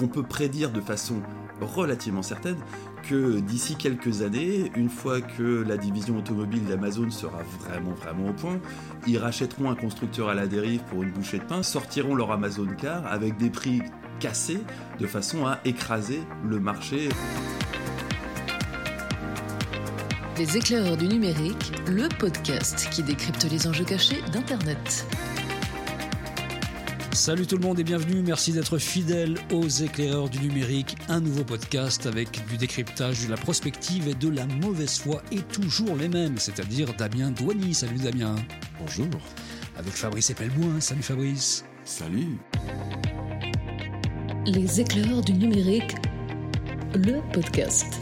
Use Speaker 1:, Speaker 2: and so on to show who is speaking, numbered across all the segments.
Speaker 1: On peut prédire de façon relativement certaine que d'ici quelques années, une fois que la division automobile d'Amazon sera vraiment vraiment au point, ils rachèteront un constructeur à la dérive pour une bouchée de pain, sortiront leur Amazon Car avec des prix cassés de façon à écraser le marché.
Speaker 2: Les éclaireurs du numérique, le podcast qui décrypte les enjeux cachés d'Internet.
Speaker 3: Salut tout le monde et bienvenue, merci d'être fidèle aux éclaireurs du numérique, un nouveau podcast avec du décryptage, de la prospective et de la mauvaise foi et toujours les mêmes, c'est-à-dire Damien Douany. Salut Damien.
Speaker 4: Bonjour.
Speaker 3: Avec Fabrice Epelboin. Salut Fabrice.
Speaker 4: Salut.
Speaker 2: Les éclaireurs du numérique, le podcast.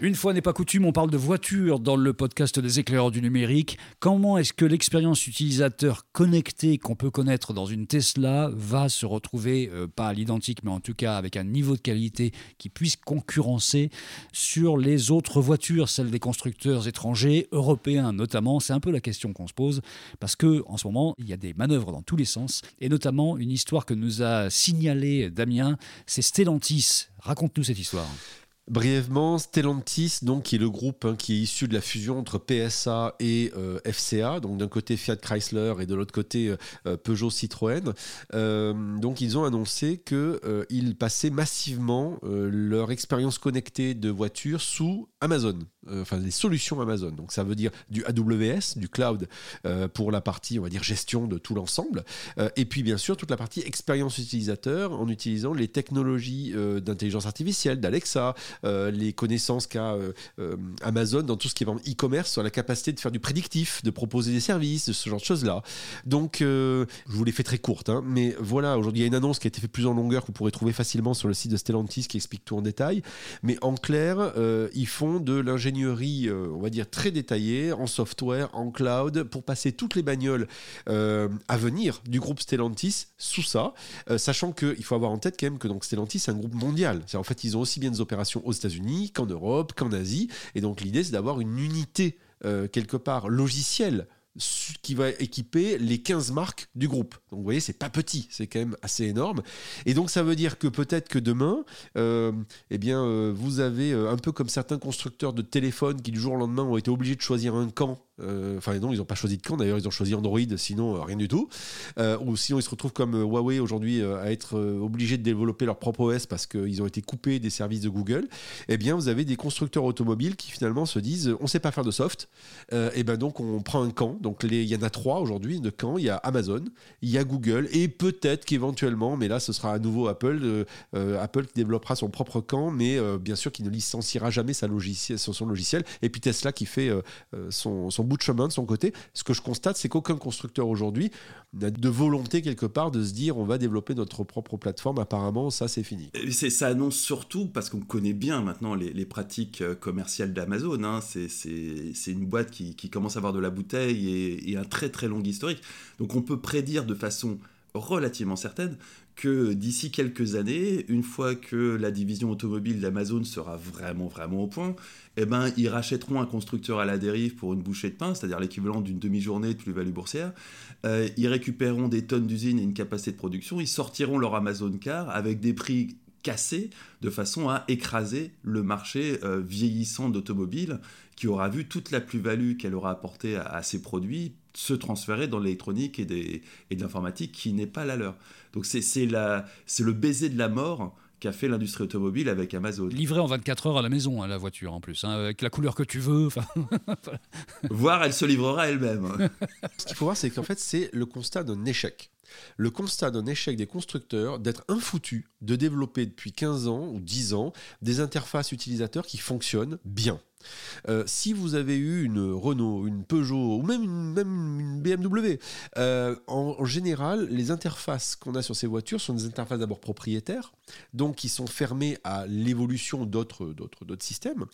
Speaker 3: Une fois n'est pas coutume, on parle de voiture dans le podcast des éclaireurs du numérique. Comment est-ce que l'expérience utilisateur connectée qu'on peut connaître dans une Tesla va se retrouver, euh, pas à l'identique, mais en tout cas avec un niveau de qualité qui puisse concurrencer sur les autres voitures, celles des constructeurs étrangers, européens notamment? C'est un peu la question qu'on se pose parce que en ce moment, il y a des manœuvres dans tous les sens et notamment une histoire que nous a signalé Damien, c'est Stellantis. Raconte-nous cette histoire.
Speaker 4: Brièvement, Stellantis, donc, qui est le groupe hein, qui est issu de la fusion entre PSA et euh, FCA, donc d'un côté Fiat Chrysler et de l'autre côté euh, euh, Peugeot Citroën. donc, ils ont annoncé qu'ils passaient massivement leur expérience connectée de voiture sous Amazon, enfin les solutions Amazon. Donc, ça veut dire du AWS, du cloud, pour la partie, on va dire, gestion de tout l'ensemble. et puis, bien sûr, toute la partie expérience utilisateur en utilisant les technologies d'intelligence artificielle, d'Alexa. Euh, les connaissances qu'a euh, euh, Amazon dans tout ce qui est e-commerce sur la capacité de faire du prédictif, de proposer des services, ce genre de choses-là. Donc, je vous l'ai fait très courte, hein, mais voilà, aujourd'hui, il y a une annonce qui a été faite plus en longueur que vous pourrez trouver facilement sur le site de Stellantis qui explique tout en détail. Mais en clair, ils font de l'ingénierie, on va dire, très détaillée, en software, en cloud, pour passer toutes les bagnoles à venir du groupe Stellantis sous ça, sachant qu'il faut avoir en tête quand même que donc, Stellantis, c'est un groupe mondial. En fait, ils ont aussi bien des opérations aux États-Unis qu'en Europe, qu'en Asie. Et donc l'idée, c'est d'avoir une unité euh, quelque part logicielle qui va équiper les 15 marques du groupe. Donc vous voyez, c'est pas petit, c'est quand même assez énorme. Et donc ça veut dire que peut-être que demain, euh, eh bien, euh, vous avez un peu comme certains constructeurs de téléphones qui du jour au lendemain ont été obligés de choisir un camp euh, enfin non, ils n'ont pas choisi de camp d'ailleurs, ils ont choisi Android, sinon euh, rien du tout. Euh, ou sinon ils se retrouvent comme Huawei aujourd'hui à être obligés de développer leur propre OS parce qu'ils ont été coupés des services de Google. Eh bien, vous avez des constructeurs automobiles qui finalement se disent, on sait pas faire de soft, et ben donc on prend un camp. Donc il y en a trois aujourd'hui de camp. Il y a Amazon, il y a Google et peut-être qu'éventuellement, mais là ce sera à nouveau Apple, Apple qui développera son propre camp, mais bien sûr qui ne licenciera jamais son, logiciel. Et puis Tesla qui fait son bout de chemin de son côté. Ce que je constate, c'est qu'aucun constructeur aujourd'hui n'a de volonté quelque part de se dire on va développer notre propre plateforme. Apparemment, ça, c'est fini.
Speaker 1: Ça annonce surtout parce qu'on connaît bien maintenant les, pratiques euh, commerciales d'Amazon. Hein. C'est, une boîte qui, commence à avoir de la bouteille et, et un très très long historique. Donc on peut prédire de façon relativement certaine que d'ici quelques années, une fois que la division automobile d'Amazon sera vraiment vraiment au point, eh ben, ils rachèteront un constructeur à la dérive pour une bouchée de pain, c'est-à-dire l'équivalent d'une demi-journée de plus-value boursière. Euh, ils récupéreront des tonnes d'usines et une capacité de production. Ils sortiront leur Amazon Car avec des prix cassés de façon à écraser le marché euh, vieillissant d'automobiles qui aura vu toute la plus-value qu'elle aura apportée à, ses produits se transférer dans l'électronique et, et de l'informatique qui n'est pas la leur. Donc c'est le baiser de la mort qu'a fait l'industrie automobile avec Amazon.
Speaker 3: Livré en 24 heures à la maison, hein, la voiture en plus, hein, avec la couleur que tu veux.
Speaker 1: Voire elle se livrera elle-même.
Speaker 4: Ce qu'il faut voir, c'est qu'en fait, c'est le constat d'un échec. Le constat d'un échec des constructeurs d'être infoutus de développer depuis 15 ans ou 10 ans des interfaces utilisateurs qui fonctionnent bien. Euh, si vous avez eu une Renault, une Peugeot ou même une, BMW, euh, en, général, les interfaces qu'on a sur ces voitures sont des interfaces d'abord propriétaires, donc qui sont fermées à l'évolution d'autres, d'autres, d'autres systèmes.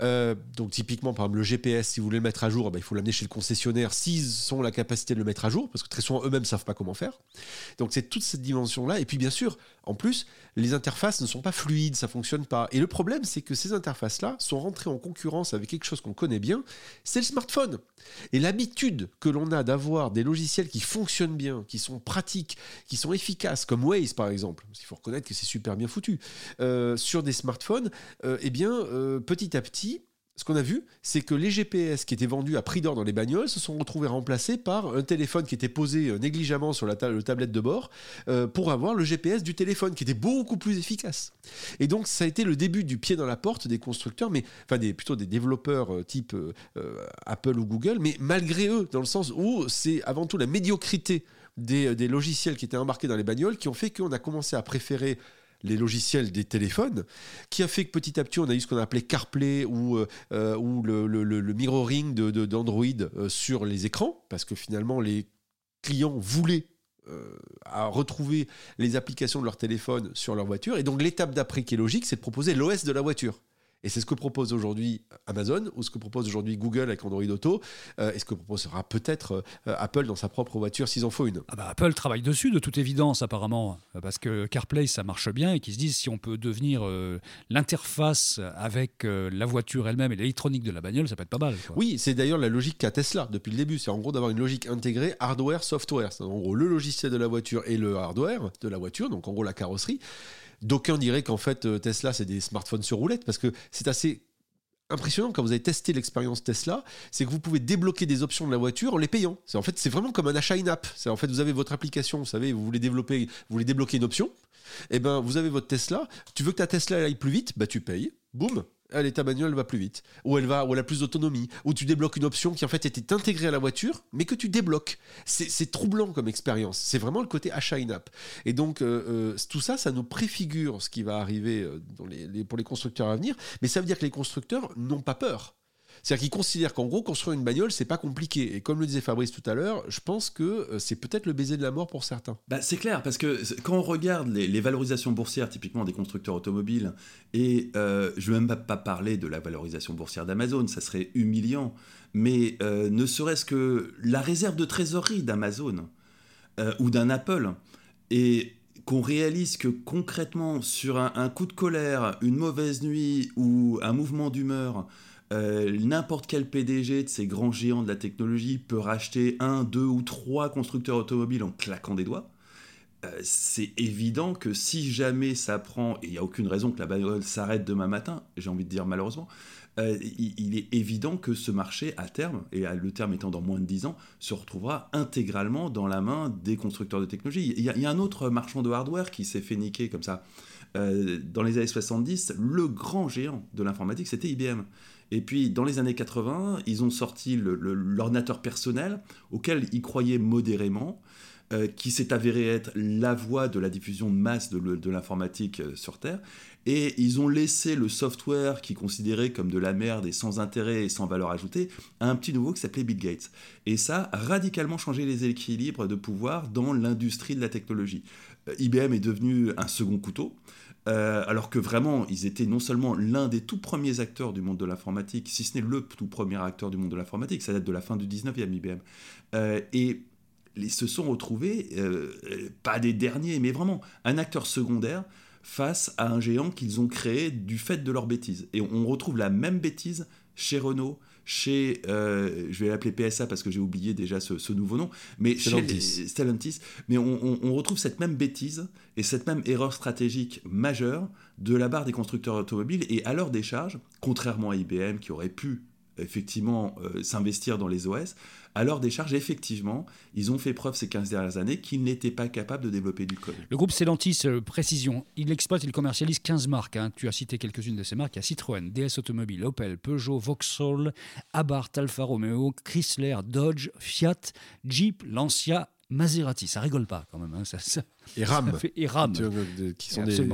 Speaker 4: Euh, donc typiquement, par exemple, le GPS, si vous voulez le mettre à jour, ben, il faut l'amener chez le concessionnaire s'ils ont la capacité de le mettre à jour, parce que très souvent eux-mêmes ne savent pas comment faire. Donc c'est toute cette dimension-là. Et puis bien sûr, en plus, les interfaces ne sont pas fluides, ça fonctionne pas. Et le problème, c'est que ces interfaces-là sont rentrées en concurrence avec quelque chose qu'on connaît bien, c'est le smartphone. Et l'habitude que l'on a d'avoir des logiciels qui fonctionnent bien, qui sont pratiques, qui sont efficaces, comme Waze par exemple, parce qu'il faut reconnaître que c'est super bien foutu, euh, sur des smartphones, euh, eh bien, euh, petit à petit, ce qu'on a vu, c'est que les GPS qui étaient vendus à prix d'or dans les bagnoles se sont retrouvés remplacés par un téléphone qui était posé euh, négligemment sur la tablette de bord euh, pour avoir le GPS du téléphone qui était beaucoup plus efficace. Et donc ça a été le début du pied dans la porte des constructeurs, mais enfin des, plutôt des développeurs euh, type Apple ou Google, mais malgré eux, dans le sens où c'est avant tout la médiocrité des, des, logiciels qui étaient embarqués dans les bagnoles qui ont fait qu'on a commencé à préférer les logiciels des téléphones, qui a fait que petit à petit on a eu ce qu'on appelait CarPlay ou, euh, euh, le, mirroring d'Android euh, sur les écrans, parce que finalement les clients voulaient retrouver les applications de leur téléphone sur leur voiture. Et donc l'étape d'après qui est logique, c'est de proposer l'OS de la voiture. Et c'est ce que propose aujourd'hui Amazon ou ce que propose aujourd'hui Google avec Android Auto euh, et ce que proposera peut-être euh, Apple dans sa propre voiture s'ils en faut une.
Speaker 3: Ah bah, Apple travaille dessus de toute évidence apparemment parce que CarPlay ça marche bien et qu'ils se disent si on peut devenir euh, l'interface avec la voiture elle-même et l'électronique de la bagnole ça peut être pas mal.
Speaker 4: Oui, c'est d'ailleurs la logique qu'a Tesla depuis le début. C'est en gros d'avoir une logique intégrée hardware-software. C'est en gros le logiciel de la voiture et le hardware de la voiture, donc en gros la carrosserie. D'aucuns diraient qu'en fait, euh, Tesla, c'est des smartphones sur roulette, parce que c'est assez impressionnant quand vous avez testé l'expérience Tesla, c'est que vous pouvez débloquer des options de la voiture en les payant. C'est en fait c'est vraiment comme un achat in-app. C'est en fait vous avez votre application, vous savez, vous voulez développer, vous voulez débloquer une option, et eh ben vous avez votre Tesla. Tu veux que ta Tesla aille plus vite, bah tu payes, boum, allez, ta bagnole va plus vite, ou elle va, ou elle a plus d'autonomie, ou tu débloques une option qui en fait était intégrée à la voiture, mais que tu débloques. C'est troublant comme expérience. C'est vraiment le côté achat in-app. Et donc euh, euh, tout ça, ça nous préfigure ce qui va arriver euh, pour les constructeurs à venir, mais ça veut dire que les constructeurs n'ont pas peur. C'est-à-dire qu'ils considèrent qu'en gros, construire une bagnole, c'est pas compliqué. Et comme le disait Fabrice tout à l'heure, je pense que euh, c'est peut-être le baiser de la mort pour certains.
Speaker 1: Bah, c'est clair, parce que quand on regarde les, valorisations boursières, typiquement des constructeurs automobiles, et euh, je ne veux même pas parler de la valorisation boursière d'Amazon, ça serait humiliant, mais euh, ne serait-ce que la réserve de trésorerie d'Amazon ou d'un Apple, et qu'on réalise que concrètement, sur un, coup de colère, une mauvaise nuit ou un mouvement d'humeur, euh, n'importe quel PDG de ces grands géants de la technologie peut racheter un, deux ou trois constructeurs automobiles en claquant des doigts. Euh, c'est évident que si jamais ça prend, et il n'y a aucune raison que la bagnole s'arrête demain matin, j'ai envie de dire malheureusement, euh, il, est évident que ce marché, à terme, et le terme étant dans moins de 10 ans, se retrouvera intégralement dans la main des constructeurs de technologie. Il y, a, un autre marchand de hardware qui s'est fait niquer comme ça. dans les années 70, le grand géant de l'informatique, c'était IBM. Et puis, dans les années 80, ils ont sorti l'ordinateur personnel, auquel ils croyaient modérément, euh, qui s'est avéré être la voie de la diffusion de masse de, l'informatique euh, sur Terre. Et ils ont laissé le software qu'ils considéraient comme de la merde et sans intérêt et sans valeur ajoutée à un petit nouveau qui s'appelait Bill Gates. Et ça a radicalement changé les équilibres de pouvoir dans l'industrie de la technologie. Euh, IBM est devenu un second couteau. Euh, alors que vraiment, ils étaient non seulement l'un des tout premiers acteurs du monde de l'informatique, si ce n'est le tout premier acteur du monde de l'informatique, ça date de la fin du 19e IBM, euh, et ils se sont retrouvés, euh, pas des derniers, mais vraiment un acteur secondaire face à un géant qu'ils ont créé du fait de leur bêtise. Et on retrouve la même bêtise chez Renault, chez, euh, je vais l'appeler PSA parce que j'ai oublié déjà ce, nouveau nom, mais
Speaker 4: Stellantis.
Speaker 1: chez Stellantis, mais on, retrouve cette même bêtise et cette même erreur stratégique majeure de la barre des constructeurs automobiles et à leur décharge, contrairement à IBM qui aurait pu effectivement euh, s'investir dans les OS, à leur décharge, effectivement, ils ont fait preuve ces 15 dernières années qu'ils n'étaient pas capables de développer du code.
Speaker 3: Le groupe Stellantis, euh, précision, il exploite, il commercialise 15 marques. Hein. Tu as cité quelques-unes de ces marques. Il y a Citroën, DS Automobile, Opel, Peugeot, Vauxhall, Abarth, Alfa Romeo, Chrysler, Dodge, Fiat, Jeep, Lancia, Maserati. Ça rigole pas quand même. Hein. Ça,
Speaker 4: et RAM.
Speaker 3: et RAM.
Speaker 4: Qui sont des,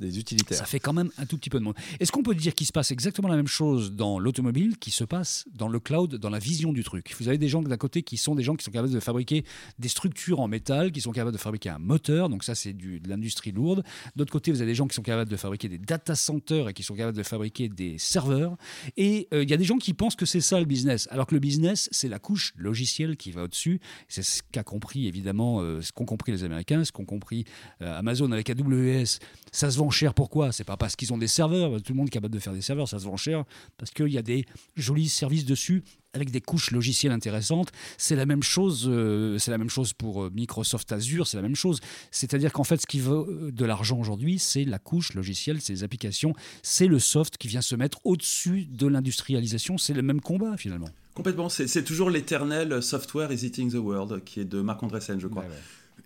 Speaker 4: des utilitaires.
Speaker 3: Ça fait quand même un tout petit peu de monde. Est-ce qu'on peut dire qu'il se passe exactement la même chose dans l'automobile qui se passe dans le cloud, dans la vision du truc? Vous avez des gens d'un côté qui sont des gens qui sont capables de fabriquer des structures en métal, qui sont capables de fabriquer un moteur, donc ça c'est de l'industrie lourde. D'autre côté, vous avez des gens qui sont capables de fabriquer des data centers et qui sont capables de fabriquer des serveurs. Et euh, il y a des gens qui pensent que c'est ça le business, alors que le business c'est la couche logicielle qui va au-dessus. C'est ce qu'a compris évidemment, euh, ce qu'ont compris les Américains, ce qu'ont compris euh, Amazon avec AWS. Ça se vend vend cher, pourquoi? C'est pas parce qu'ils ont des serveurs, tout le monde est capable de faire des serveurs, ça se vend cher, parce qu'il y a des jolis services dessus avec des couches logicielles intéressantes. C'est la même chose, euh, c'est la même chose pour euh, Microsoft Azure, c'est la même chose. C'est-à-dire qu'en fait, ce qui veut euh, de l'argent aujourd'hui, c'est la couche logicielle, c'est les applications, c'est le soft qui vient se mettre au-dessus de l'industrialisation. C'est le même combat finalement.
Speaker 1: Complètement, c'est toujours l'éternel Software is eating the world, qui est de Marc Andreessen, je crois.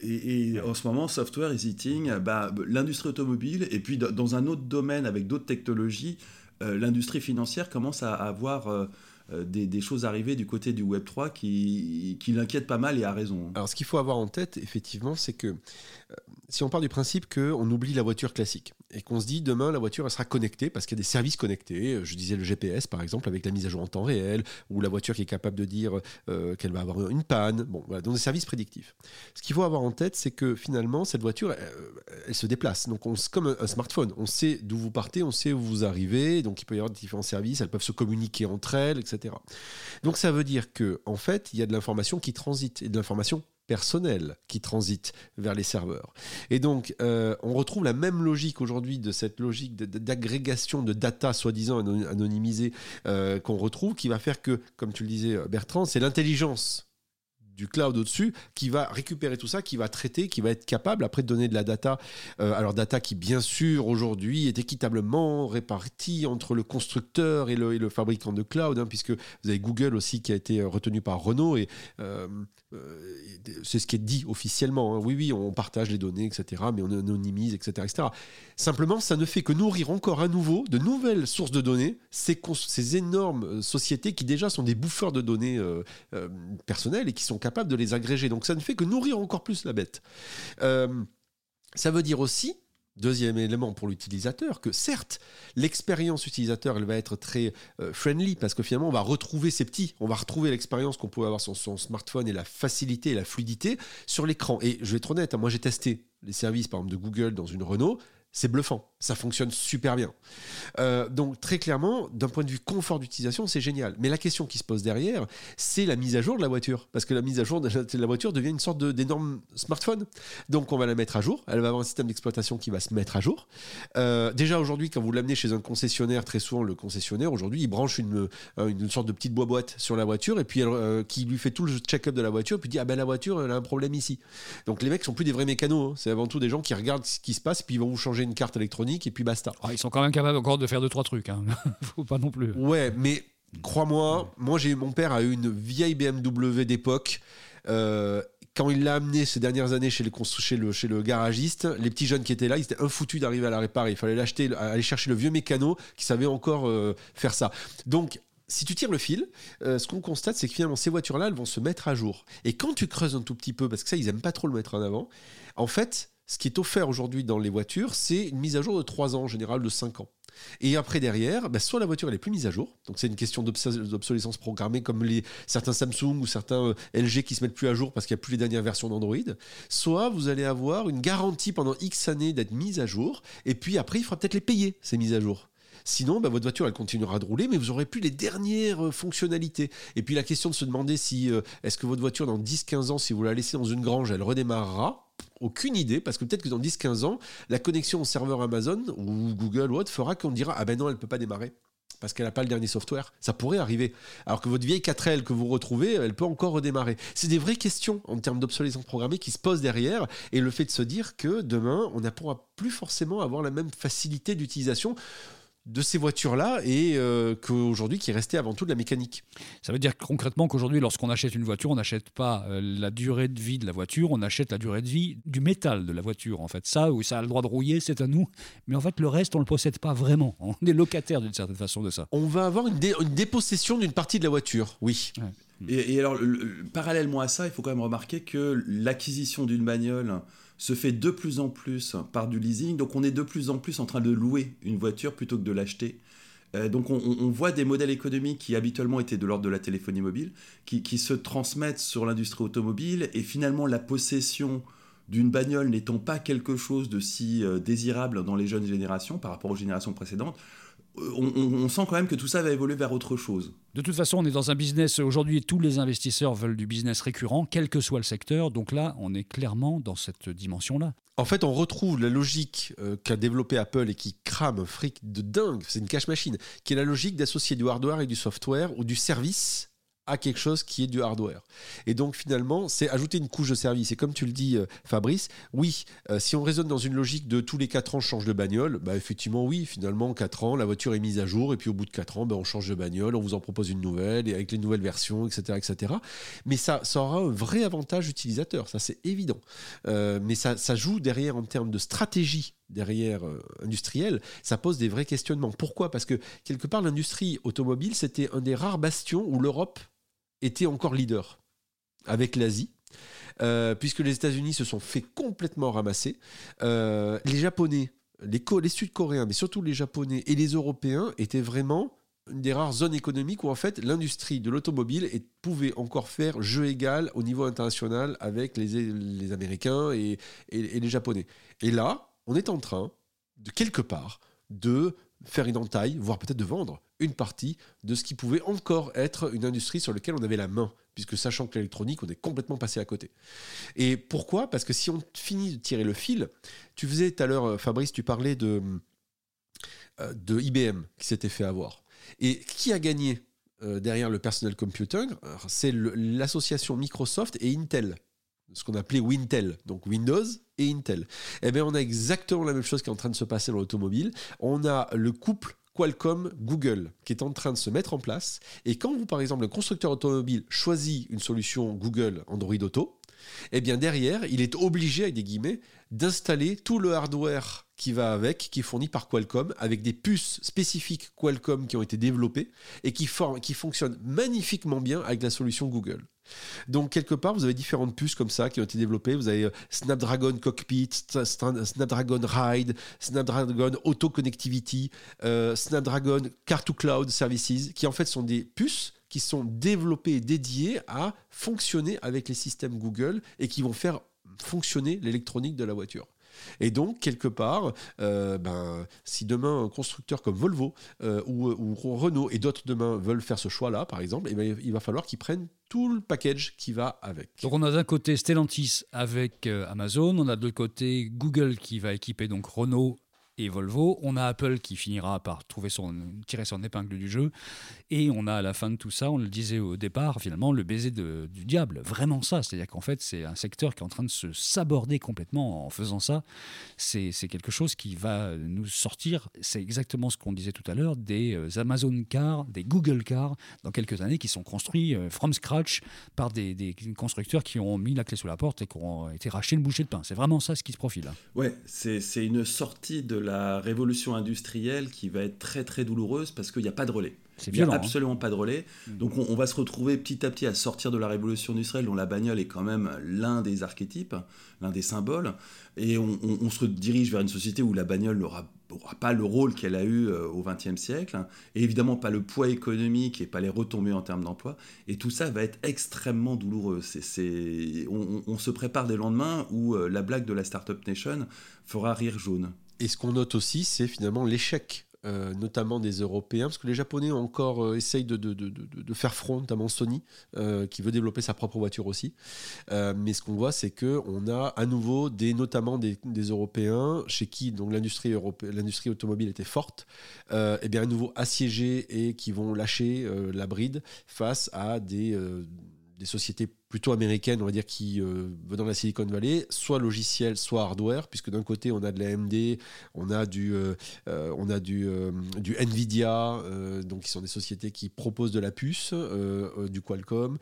Speaker 1: Et, en ce moment, software is eating bah, l'industrie automobile, et puis dans un autre domaine avec d'autres technologies, l'industrie financière commence à avoir euh, des, choses arrivées du côté du Web 3 qui, qui l'inquiètent pas mal et a raison.
Speaker 4: Alors ce qu'il faut avoir en tête, effectivement, c'est que euh, si on part du principe qu'on oublie la voiture classique et qu'on se dit demain la voiture elle sera connectée parce qu'il y a des services connectés, je disais le GPS par exemple avec la mise à jour en temps réel, ou la voiture qui est capable de dire euh, qu'elle va avoir une panne, bon voilà, donc des services prédictifs. Ce qu'il faut avoir en tête, c'est que finalement cette voiture elle, se déplace, donc on, comme un, smartphone, on sait d'où vous partez, on sait où vous arrivez, donc il peut y avoir différents services, elles peuvent se communiquer entre elles, etc. Donc ça veut dire que en fait il y a de l'information qui transite et de l'information personnel qui transite vers les serveurs. Et donc, euh, on retrouve la même logique aujourd'hui de cette logique d'agrégation de, data soi-disant anonymisée euh, qu'on retrouve, qui va faire que, comme tu le disais Bertrand, c'est l'intelligence du cloud au-dessus qui va récupérer tout ça, qui va traiter, qui va être capable après de donner de la data. Euh, alors data qui bien sûr aujourd'hui est équitablement répartie entre le constructeur et le, fabricant de cloud, hein, puisque vous avez Google aussi qui a été retenu par Renault et euh, c'est ce qui est dit officiellement. Hein. Oui, oui, on partage les données, etc., mais on anonymise, etc., etc. Simplement, ça ne fait que nourrir encore à nouveau de nouvelles sources de données, ces, ces énormes euh, sociétés qui déjà sont des bouffeurs de données euh, personnelles et qui sont capables de les agréger. Donc ça ne fait que nourrir encore plus la bête. ça veut dire aussi Deuxième élément pour l'utilisateur, que certes, l'expérience utilisateur, elle va être très euh, friendly, parce que finalement, on va retrouver ces petits, on va retrouver l'expérience qu'on pouvait avoir sur son smartphone et la facilité et la fluidité sur l'écran. Et je vais être honnête, hein, moi j'ai testé les services, par exemple, de Google dans une Renault, c'est bluffant. Ça fonctionne super bien. Euh, donc très clairement, d'un point de vue confort d'utilisation, c'est génial. Mais la question qui se pose derrière, c'est la mise à jour de la voiture. Parce que la mise à jour de la voiture devient une sorte d'énorme smartphone. Donc on va la mettre à jour. Elle va avoir un système d'exploitation qui va se mettre à jour. Euh, déjà aujourd'hui, quand vous l'amenez chez un concessionnaire, très souvent le concessionnaire, aujourd'hui, il branche une, euh, une sorte de petite boîte sur la voiture et puis qui lui fait tout le check-up de la voiture, puis dit, ah ben la voiture, elle a un problème ici. Donc les mecs sont plus des vrais mécanos. Hein. C'est avant tout des gens qui regardent ce qui se passe, puis ils vont vous changer une carte électronique et puis basta.
Speaker 3: Ah, ils sont quand même capables encore de faire deux trois trucs. Hein. Faut pas non plus.
Speaker 4: Ouais, mais crois-moi, moi j'ai mon père a eu une vieille BMW d'époque. Euh, quand il l'a amené ces dernières années chez, le, chez le garagiste, les petits jeunes qui étaient là, ils étaient infoutus d'arriver à la réparer. Il fallait l'acheter, aller chercher le vieux mécano qui savait encore euh, faire ça. Donc, si tu tires le fil, euh, ce qu'on constate, c'est que finalement, ces voitures-là, elles vont se mettre à jour. Et quand tu creuses un tout petit peu, parce que ça, ils aiment pas trop le mettre en avant, en fait, ce qui est offert aujourd'hui dans les voitures, c'est une mise à jour de 3 ans, en général de 5 ans. Et après, derrière, bah, soit la voiture elle est plus mise à jour, donc c'est une question d'obsolescence programmée comme les, certains Samsung ou certains euh, LG qui se mettent plus à jour parce qu'il n'y a plus les dernières versions d'Android, soit vous allez avoir une garantie pendant X années d'être mise à jour, et puis après, il faudra peut-être les payer, ces mises à jour. Sinon, bah, votre voiture, elle continuera de rouler, mais vous n'aurez plus les dernières euh, fonctionnalités. Et puis la question de se demander si euh, est-ce que votre voiture, dans 10-15 ans, si vous la laissez dans une grange, elle redémarrera aucune idée, parce que peut-être que dans 10-15 ans, la connexion au serveur Amazon ou Google ou autre fera qu'on dira Ah ben non, elle ne peut pas démarrer parce qu'elle n'a pas le dernier software. Ça pourrait arriver. Alors que votre vieille 4L que vous retrouvez, elle peut encore redémarrer. C'est des vraies questions en termes d'obsolescence programmée qui se posent derrière et le fait de se dire que demain, on ne pourra plus forcément avoir la même facilité d'utilisation de ces voitures-là et euh, qu'aujourd'hui qui restait avant tout de la mécanique.
Speaker 3: Ça veut dire concrètement qu'aujourd'hui, lorsqu'on achète une voiture, on n'achète pas euh, la durée de vie de la voiture, on achète la durée de vie du métal de la voiture. En fait, ça, où ça a le droit de rouiller, c'est à nous. Mais en fait, le reste, on ne le possède pas vraiment. On est locataire d'une certaine façon de ça.
Speaker 4: On va avoir une, dépossession d'une partie de la voiture, oui.
Speaker 1: Et, alors, parallèlement à ça, il faut quand même remarquer que l'acquisition d'une bagnole se fait de plus en plus par du leasing. Donc on est de plus en plus en train de louer une voiture plutôt que de l'acheter. Euh, donc on, voit des modèles économiques qui habituellement étaient de l'ordre de la téléphonie mobile, qui, se transmettent sur l'industrie automobile et finalement la possession d'une bagnole n'étant pas quelque chose de si euh, désirable dans les jeunes générations par rapport aux générations précédentes, on, sent quand même que tout ça va évoluer vers autre chose.
Speaker 3: De toute façon, on est dans un business, aujourd'hui, tous les investisseurs veulent du business récurrent, quel que soit le secteur. Donc là, on est clairement dans cette dimension-là.
Speaker 4: En fait, on retrouve la logique euh, qu'a développé Apple et qui crame un fric de dingue, c'est une cash machine, qui est la logique d'associer du hardware et du software ou du service à quelque chose qui est du hardware. Et donc finalement, c'est ajouter une couche de service. Et comme tu le dis, euh, Fabrice, oui, euh, si on raisonne dans une logique de tous les 4 ans, je change de bagnole, bah effectivement, oui, finalement, 4 ans, la voiture est mise à jour, et puis au bout de 4 ans, bah, on change de bagnole, on vous en propose une nouvelle, et avec les nouvelles versions, etc. etc. Mais ça, ça aura un vrai avantage utilisateur, ça c'est évident. Euh, mais ça, ça joue derrière en termes de stratégie derrière industriel, ça pose des vrais questionnements. Pourquoi? Parce que quelque part, l'industrie automobile, c'était un des rares bastions où l'Europe était encore leader avec l'Asie. Euh, puisque les États-Unis se sont fait complètement ramasser. Euh, les Japonais, les, Sud-Coréens, mais surtout les Japonais et les Européens étaient vraiment une des rares zones économiques où en fait l'industrie de l'automobile pouvait encore faire jeu égal au niveau international avec les, les Américains et, et, les Japonais. Et là, on est en train, de quelque part, de faire une entaille, voire peut-être de vendre une partie de ce qui pouvait encore être une industrie sur laquelle on avait la main, puisque sachant que l'électronique, on est complètement passé à côté. Et pourquoi? Parce que si on finit de tirer le fil, tu faisais tout à l'heure, euh, Fabrice, tu parlais de, euh, de IBM qui s'était fait avoir. Et qui a gagné euh, derrière le personal computing? C'est l'association Microsoft et Intel ce qu'on appelait Wintel, donc Windows et Intel. Eh bien, on a exactement la même chose qui est en train de se passer dans l'automobile. On a le couple Qualcomm Google qui est en train de se mettre en place. Et quand vous, par exemple, un constructeur automobile choisit une solution Google Android Auto, eh bien derrière, il est obligé, avec des guillemets, d'installer tout le hardware qui va avec, qui est fourni par Qualcomm, avec des puces spécifiques Qualcomm qui ont été développées et qui fonctionnent magnifiquement bien avec la solution Google. Donc quelque part, vous avez différentes puces comme ça qui ont été développées. Vous avez euh, Snapdragon Cockpit, Snapdragon Ride, Snapdragon Auto Connectivity, euh, Snapdragon Car to Cloud Services, qui en fait sont des puces qui sont développées et dédiées à fonctionner avec les systèmes Google et qui vont faire fonctionner l'électronique de la voiture. Et donc, quelque part, euh, ben, si demain un constructeur comme Volvo euh, ou, Renault et d'autres demain veulent faire ce choix-là, par exemple, eh ben, il va falloir qu'ils prennent tout le package qui va avec.
Speaker 3: Donc on a d'un côté Stellantis avec euh, Amazon, on a de l'autre côté Google qui va équiper donc Renault et Volvo. On a Apple qui finira par trouver son, tirer son épingle du jeu. Et on a à la fin de tout ça, on le disait au départ, finalement, le baiser du diable. Vraiment ça. C'est-à-dire qu'en fait, c'est un secteur qui est en train de se saborder complètement en faisant ça. C'est quelque chose qui va nous sortir, c'est exactement ce qu'on disait tout à l'heure, des euh, Amazon Cars, des Google Cars, dans quelques années, qui sont construits euh, from scratch par des, des constructeurs qui ont mis la clé sous la porte et qui ont été rachetés une bouchée de pain. C'est vraiment ça ce qui se profile.
Speaker 1: Ouais, c'est une sortie de la révolution industrielle qui va être très très douloureuse parce qu'il n'y a pas de relais. Il n'y a hein. absolument pas de relais. Mm. Donc on, va se retrouver petit à petit à sortir de la révolution industrielle dont la bagnole est quand même l'un des archétypes, l'un des symboles. Et on, se dirige vers une société où la bagnole n'aura pas le rôle qu'elle a eu euh, au XXe siècle, et évidemment pas le poids économique et pas les retombées en termes d'emploi. Et tout ça va être extrêmement douloureux. C'est, on, se prépare des lendemains où euh, la blague de la Startup Nation fera rire jaune.
Speaker 4: Et ce qu'on note aussi, c'est finalement l'échec euh, notamment des Européens, parce que les Japonais encore euh, essayé de, faire front, notamment Sony, euh, qui veut développer sa propre voiture aussi. mais ce qu'on voit, c'est qu'on a à nouveau des, notamment des, Européens, chez qui l'industrie automobile était forte, et bien à nouveau assiégés et qui vont lâcher la bride face à des des sociétés plutôt américaines, on va dire, qui euh, vont dans la Silicon Valley, soit logiciel, soit hardware, puisque d'un côté on a de l'AMD, on a du, euh, euh, on a du, Nvidia, donc qui sont des sociétés qui proposent de la puce, du Qualcomm,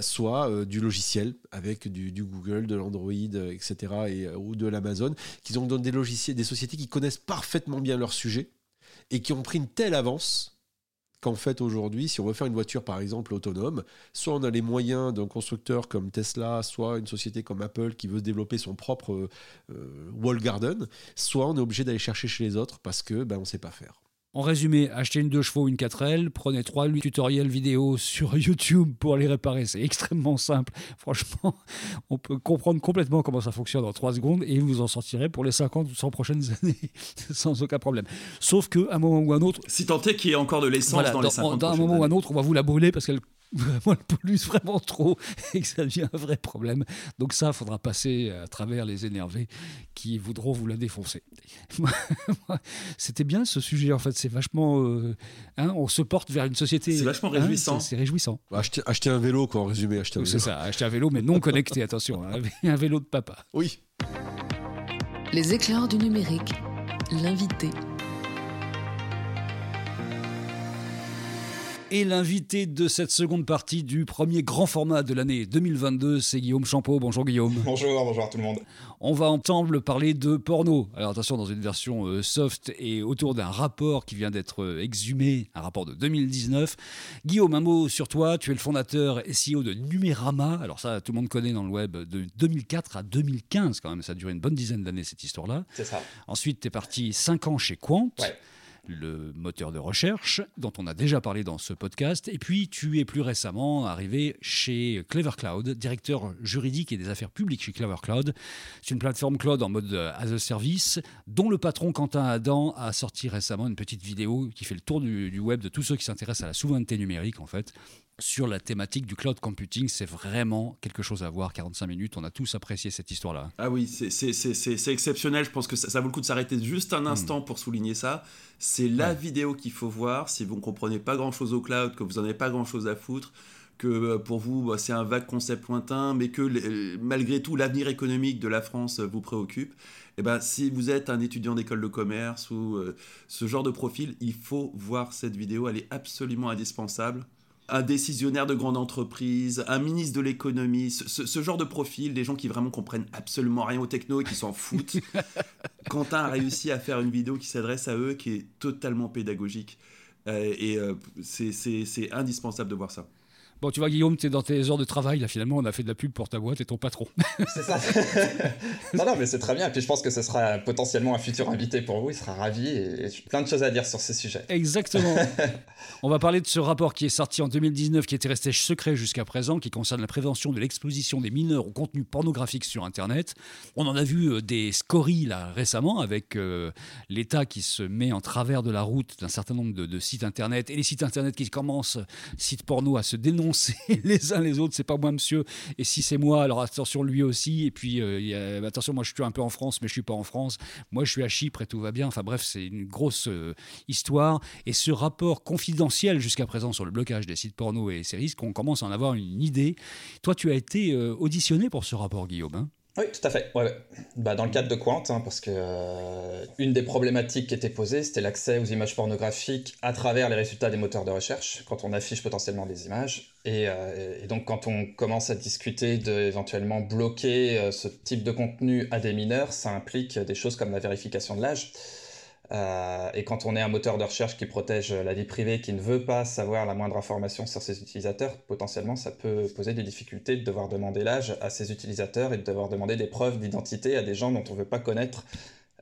Speaker 4: soit du logiciel avec du, du Google, de l'Android, etc., et, ou de l'Amazon, qui ont des logiciels, des sociétés qui connaissent parfaitement bien leur sujet et qui ont pris une telle avance qu'en fait aujourd'hui, si on veut faire une voiture par exemple autonome, soit on a les moyens d'un constructeur comme Tesla, soit une société comme Apple qui veut développer son propre euh, wall garden, soit on est obligé d'aller chercher chez les autres parce que ben, on sait pas faire.
Speaker 3: En résumé, achetez une 2 chevaux, une 4L, prenez 3 tutoriels vidéo sur YouTube pour les réparer. C'est extrêmement simple. Franchement, on peut comprendre complètement comment ça fonctionne en 3 secondes et vous en sortirez pour les 50 ou 100 prochaines années sans aucun problème. Sauf qu'à un moment ou un autre.
Speaker 1: Si tant est qu'il y ait encore de l'essence dans, les 50
Speaker 3: Dans un moment ou un autre, on va vous la brûler parce qu'elle vraiment elle pollue vraiment trop et que ça devient un vrai problème. Donc ça, il faudra passer à travers les énervés qui voudront vous la défoncer. C'était bien ce sujet, en fait. C'est vachement... Euh, hein, on se porte vers une société...
Speaker 1: C'est vachement hein, réjouissant.
Speaker 3: c'est réjouissant.
Speaker 4: Acheter, un vélo, quoi, en résumé.
Speaker 3: C'est ça, acheter un vélo, mais non connecté, attention. Hein, un vélo de papa.
Speaker 4: Oui.
Speaker 2: Les éclairs du numérique. L'invité.
Speaker 3: Et l'invité de cette seconde partie du premier grand format de l'année 2022, c'est Guillaume Champeau. Bonjour Guillaume.
Speaker 5: Bonjour, bonjour tout le monde.
Speaker 3: On va ensemble parler de porno. Alors attention, dans une version euh, soft et autour d'un rapport qui vient d'être euh, exhumé, un rapport de 2019. Guillaume, un mot sur toi. Tu es le fondateur SEO de Numérama. Alors ça, tout le monde connaît dans le web de 2004 à 2015 quand même. Ça a duré une bonne dizaine d'années cette histoire-là.
Speaker 5: C'est ça.
Speaker 3: Ensuite, tu es parti 5 ans chez Quant. Ouais le moteur de recherche dont on a déjà parlé dans ce podcast. Et puis, tu es plus récemment arrivé chez Clever Cloud, directeur juridique et des affaires publiques chez Clever Cloud. C'est une plateforme cloud en mode as a service, dont le patron Quentin Adam a sorti récemment une petite vidéo qui fait le tour du, du web de tous ceux qui s'intéressent à la souveraineté numérique, en fait sur la thématique du cloud computing. C'est vraiment quelque chose à voir. 45 minutes, on a tous apprécié cette histoire-là.
Speaker 1: Ah oui, c'est exceptionnel. Je pense que ça, vaut le coup de s'arrêter juste un instant hmm. pour souligner ça. C'est la vidéo qu'il faut voir si vous ne comprenez pas grand-chose au cloud, que vous n'en avez pas grand-chose à foutre que euh, pour vous bah, c'est un vague concept lointain, mais que malgré tout l'avenir économique de la France euh, vous préoccupe, eh ben, si vous êtes un étudiant d'école de commerce ou euh, ce genre de profil, il faut voir cette vidéo, elle est absolument indispensable un décisionnaire de grande entreprise, un ministre de l'économie, ce, genre de profil, des gens qui vraiment comprennent absolument rien aux techno et qui s'en foutent. Quentin a réussi à faire une vidéo qui s'adresse à eux, qui est totalement pédagogique. Euh, et euh, c'est indispensable de voir ça.
Speaker 3: Bon, tu vois, Guillaume, tu es dans tes heures de travail. Là, finalement, on a fait de la pub pour ta boîte et ton patron.
Speaker 5: C'est ça. non, non, mais c'est très bien. Et puis, je pense que ce sera potentiellement un futur invité pour vous. Il sera ravi et, plein de choses à dire sur ce sujet.
Speaker 3: Exactement. on va parler de ce rapport qui est sorti en 2019, qui était resté secret jusqu'à présent, qui concerne la prévention de l'exposition des mineurs au contenu pornographique sur Internet. On en a vu euh, des scories là récemment avec euh, l'État qui se met en travers de la route d'un certain nombre de, de sites Internet et les sites Internet qui commencent, sites porno, à se dénoncer les uns les autres, c'est pas moi monsieur, et si c'est moi, alors attention lui aussi, et puis euh, attention, moi je suis un peu en France, mais je suis pas en France, moi je suis à Chypre et tout va bien, enfin bref, c'est une grosse euh, histoire, et ce rapport confidentiel jusqu'à présent sur le blocage des sites porno et séries, qu'on commence à en avoir une idée. Toi, tu as été euh, auditionné pour ce rapport, Guillaume hein?
Speaker 5: Oui, tout à fait. Bah, dans le cadre de Quant, hein, parce que euh, une des problématiques qui était posée, c'était l'accès aux images pornographiques à travers les résultats des moteurs de recherche, quand on affiche potentiellement des images. Et, euh, donc, quand on commence à discuter d'éventuellement bloquer euh, ce type de contenu à des mineurs, ça implique des choses comme la vérification de l'âge. Euh, et quand on est un moteur de recherche qui protège la vie privée, qui ne veut pas savoir la moindre information sur ses utilisateurs, potentiellement ça peut poser des difficultés de devoir demander l'âge à ses utilisateurs et de devoir demander des preuves d'identité à des gens dont on ne veut pas connaître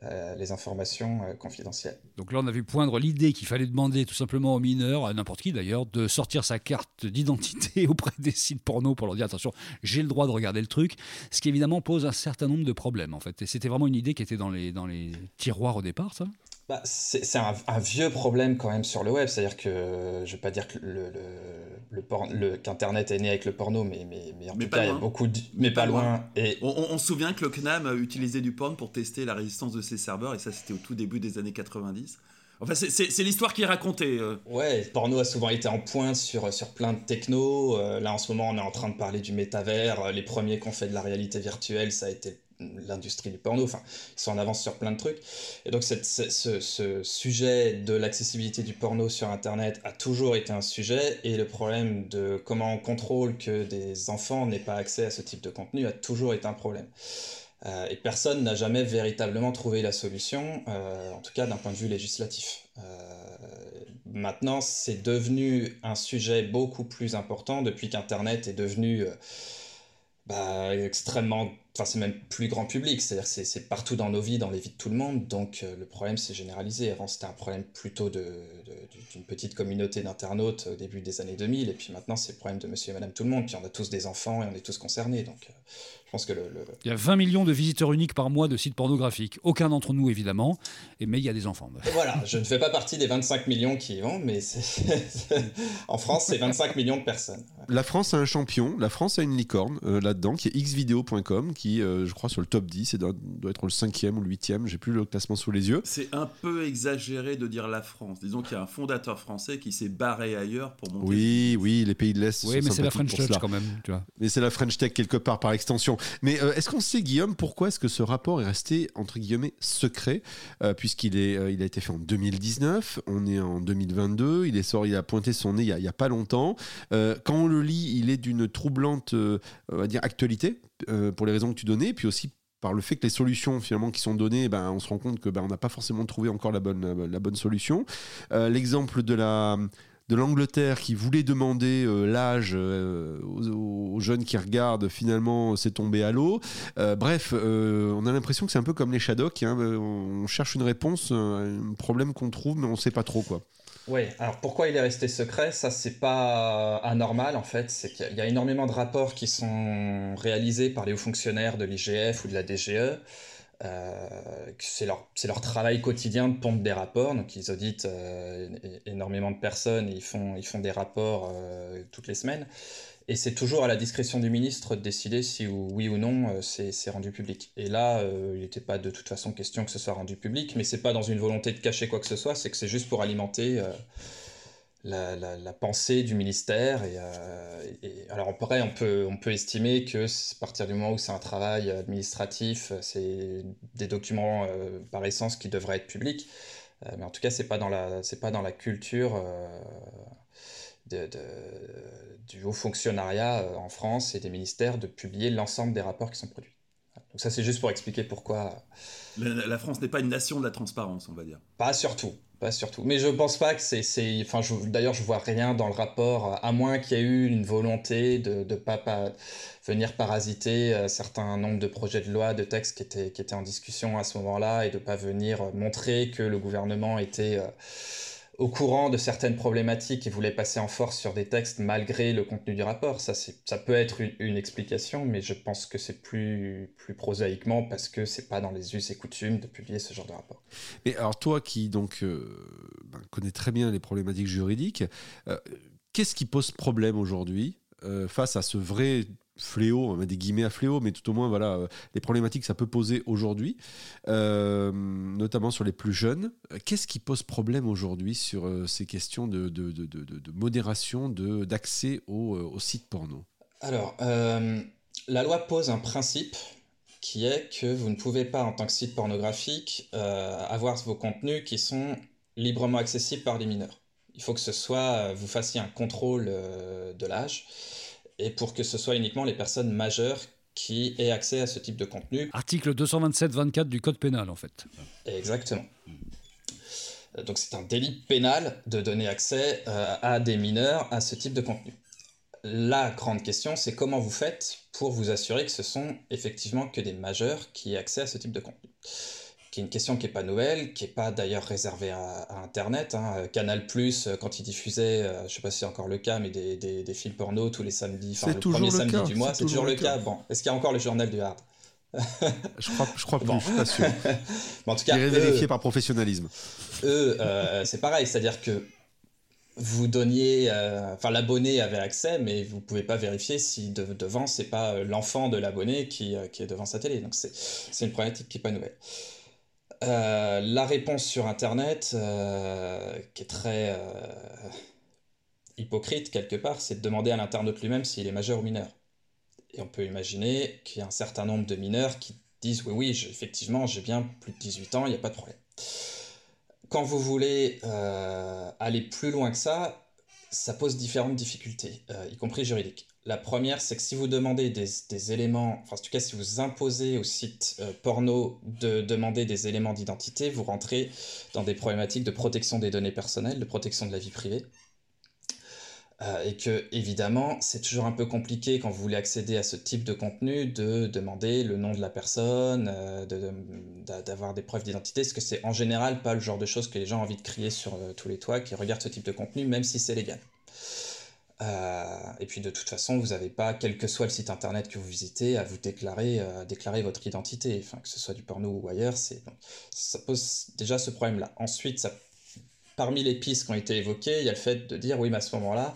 Speaker 5: euh, les informations euh, confidentielles.
Speaker 3: Donc là, on a vu poindre l'idée qu'il fallait demander tout simplement aux mineurs, à n'importe qui d'ailleurs, de sortir sa carte d'identité auprès des sites porno pour leur dire attention, j'ai le droit de regarder le truc, ce qui évidemment pose un certain nombre de problèmes en fait. Et c'était vraiment une idée qui était dans les, dans les tiroirs au départ, ça?
Speaker 5: Bah, c'est un, vieux problème quand même sur le web, c'est-à-dire que je vais pas dire que le, le, le, qu'Internet est né avec le porno, mais, mais, mais en tout cas, il y a beaucoup de... Mais, pas, loin. Et...
Speaker 1: On, se souvient que le CNAM utilisait du porn pour tester la résistance de ses serveurs, et ça c'était au tout début des années 90. Enfin, c'est l'histoire qui est racontée. Euh.
Speaker 5: Ouais, porno a souvent été en pointe sur, sur plein de techno. Euh, là, en ce moment, on est en train de parler du métavers. Euh, les premiers qui ont fait de la réalité virtuelle, ça a été l'industrie du porno, enfin, ils sont en avance sur plein de trucs. Et donc, cette, ce, ce, sujet de l'accessibilité du porno sur Internet a toujours été un sujet, et le problème de comment on contrôle que des enfants n'aient pas accès à ce type de contenu a toujours été un problème. Euh, et personne n'a jamais véritablement trouvé la solution, euh, en tout cas d'un point de vue législatif. Euh, maintenant, c'est devenu un sujet beaucoup plus important depuis qu'Internet est devenu bah, extrêmement enfin c'est même plus grand public, c'est-à-dire c'est, c'est partout dans nos vies, dans les vies de tout le monde, donc euh, le problème c'est généralisé. Avant c'était un problème plutôt d'une petite communauté d'internautes au début des années 2000, et puis maintenant c'est le problème de monsieur et madame tout le monde, puis on a tous des enfants et on est tous concernés, donc euh, pense que le,
Speaker 3: Il y a 20 millions de visiteurs uniques par mois de sites pornographiques, aucun d'entre nous évidemment, et, mais il y a des enfants.
Speaker 5: voilà, je ne fais pas partie des 25 millions qui y vont, mais en France c'est 25 millions de personnes.
Speaker 4: La France a un champion, la France a une licorne euh, là-dedans, qui est xvideo.com, qui, euh, je crois, sur le top 10, et doit, doit être le cinquième ou le huitième, j'ai plus le classement sous les yeux.
Speaker 1: C'est un peu exagéré de dire la France. Disons qu'il y a un fondateur français qui s'est barré ailleurs pour monter.
Speaker 4: Oui, oui, les pays de l'Est.
Speaker 3: Oui, mais c'est la French Touch quand même, tu vois.
Speaker 4: Mais c'est la French Tech quelque part par extension. Mais euh, est-ce qu'on sait, Guillaume, pourquoi est-ce que ce rapport est resté, entre guillemets, secret, puisqu'il est, il a été fait en 2019, on est en 2022, il, est sorti, il a pointé son nez il n'y a, a, pas longtemps. quand on le lit, il est d'une troublante on va dire, actualité, pour les raisons que tu donnais, puis aussi par le fait que les solutions finalement qui sont données, ben, on se rend compte que ben, n'a pas forcément trouvé encore la bonne, la bonne solution. L'exemple de la de l'Angleterre qui voulait demander l'âge aux, aux, jeunes qui regardent, finalement, c'est tombé à l'eau. Euh, bref, euh, on a l'impression que c'est un peu comme les Shadocks. Hein, on cherche une réponse à un problème qu'on trouve, mais on ne sait pas trop quoi.
Speaker 5: Oui, alors pourquoi il est resté secret Ça, c'est pas anormal en fait. C'est qu'il y a énormément de rapports qui sont réalisés par les hauts fonctionnaires de l'IGF ou de la DGE. Euh, c'est leur, leur, travail quotidien de pompe des rapports. Donc, ils auditent euh, énormément de personnes ils font, ils font des rapports euh, toutes les semaines. Et c'est toujours à la discrétion du ministre de décider si oui ou non c'est rendu public. Et là, il n'était pas de toute façon question que ce soit rendu public, mais c'est pas dans une volonté de cacher quoi que ce soit, c'est que c'est juste pour alimenter la, la, la, pensée du ministère. Et, et, alors après, on peut, on peut estimer que à partir du moment où c'est un travail administratif, c'est des documents par essence qui devraient être publics. mais en tout cas, c'est pas dans la, c'est pas dans la culture de, du haut fonctionnariat euh, en France et des ministères de publier l'ensemble des rapports qui sont produits. Donc ça, c'est juste pour expliquer pourquoi.
Speaker 1: La, France n'est pas une nation de la transparence, on va dire.
Speaker 5: Pas surtout, pas surtout. Mais je pense pas que c'est, enfin, d'ailleurs, je vois rien dans le rapport, à moins qu'il y ait eu une volonté de ne pas, venir parasiter euh, certain nombre de projets de loi, de textes qui étaient, qui étaient en discussion à ce moment-là, et de pas venir montrer que le gouvernement était euh, au courant de certaines problématiques et voulait passer en force sur des textes malgré le contenu du rapport. Ça, ça peut être une, explication, mais je pense que c'est plus, plus prosaïquement parce que c'est pas dans les us et coutumes de publier ce genre de rapport.
Speaker 4: Et alors toi qui donc euh, ben, connais très bien les problématiques juridiques, euh, qu'est-ce qui pose problème aujourd'hui euh, face à ce vrai fléau, des guillemets à fléau, mais tout au moins, voilà, euh, les problématiques que ça peut poser aujourd'hui, euh, notamment sur les plus jeunes. Qu'est-ce qui pose problème aujourd'hui sur euh, ces questions de, de, de, de modération, d'accès aux, aux, sites porno?
Speaker 5: Alors, la loi pose un principe qui est que vous ne pouvez pas, en tant que site pornographique, avoir vos contenus qui sont librement accessibles par les mineurs. Il faut que ce soit, vous fassiez un contrôle de l'âge et pour que ce soit uniquement les personnes majeures qui aient accès à ce type de contenu.
Speaker 3: Article 227-24 du Code pénal, en fait.
Speaker 5: Exactement. Donc c'est un délit pénal de donner accès euh, à des mineurs à ce type de contenu. La grande question, c'est comment vous faites pour vous assurer que ce sont effectivement que des majeurs qui aient accès à ce type de contenu qui est une question qui n'est pas nouvelle, qui n'est pas d'ailleurs réservée à, Internet. Hein. Canal Plus, euh, quand il diffusait, euh, je ne sais pas si c'est encore le cas, mais des, des, films porno tous les samedis, enfin le premier samedi du mois, c'est toujours, le cas. Bon, est-ce qu'il y a encore le journal du hard
Speaker 4: je crois, je crois plus, bon. je suis pas sûr.
Speaker 5: en tout cas,
Speaker 4: vérifié par professionnalisme.
Speaker 5: Eux, euh, c'est pareil, c'est-à-dire que vous donniez, enfin l'abonné avait accès, mais vous pouvez pas vérifier si de, devant c'est pas l'enfant de l'abonné qui, qui, est devant sa télé. Donc c'est une problématique qui est pas nouvelle. Euh, la réponse sur Internet, euh, qui est très euh, hypocrite quelque part, c'est de demander à l'internaute lui-même s'il est majeur ou mineur. Et on peut imaginer qu'il y a un certain nombre de mineurs qui disent oui, oui, effectivement, j'ai bien plus de 18 ans, il n'y a pas de problème. Quand vous voulez aller plus loin que ça, ça pose différentes difficultés, y compris juridiques. La première, c'est que si vous demandez des, éléments, enfin en tout cas si vous imposez au site euh, porno de demander des éléments d'identité, vous rentrez dans des problématiques de protection des données personnelles, de protection de la vie privée. Euh, et que, évidemment, c'est toujours un peu compliqué quand vous voulez accéder à ce type de contenu de demander le nom de la personne, euh, d'avoir des preuves d'identité, parce que c'est en général pas le genre de choses que les gens ont envie de crier sur euh, tous les toits qui regardent ce type de contenu, même si c'est légal. Et puis de toute façon, vous n'avez pas, quel que soit le site internet que vous visitez, à vous déclarer, déclarer votre identité, enfin, que ce soit du porno ou ailleurs, ça pose déjà ce problème-là. Ensuite, parmi les pistes qui ont été évoquées, il y a le fait de dire oui, mais à ce moment-là,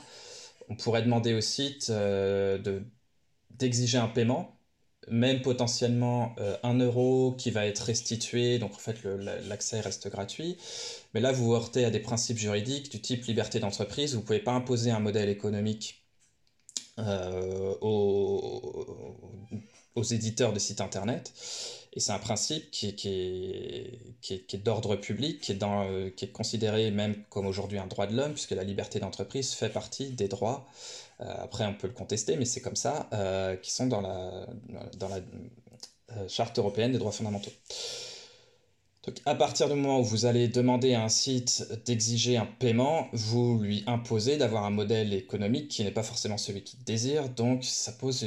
Speaker 5: on pourrait demander au site euh, d'exiger un paiement, même potentiellement euh, un euro qui va être restitué, donc en fait l'accès reste gratuit. Mais là, vous heurtez à des principes juridiques du type liberté d'entreprise, vous ne pouvez pas imposer un modèle économique euh, aux, éditeurs de sites internet. Et c'est un principe qui, qui est, d'ordre public, qui est, dans, qui est considéré même comme aujourd'hui un droit de l'homme, puisque la liberté d'entreprise fait partie des droits. Euh, après, on peut le contester, mais c'est comme ça, euh, qui sont dans la, dans la Charte européenne des droits fondamentaux. Donc, à partir du moment où vous allez demander à un site d'exiger un paiement, vous lui imposez d'avoir un modèle économique qui n'est pas forcément celui qu'il désire, donc ça pose,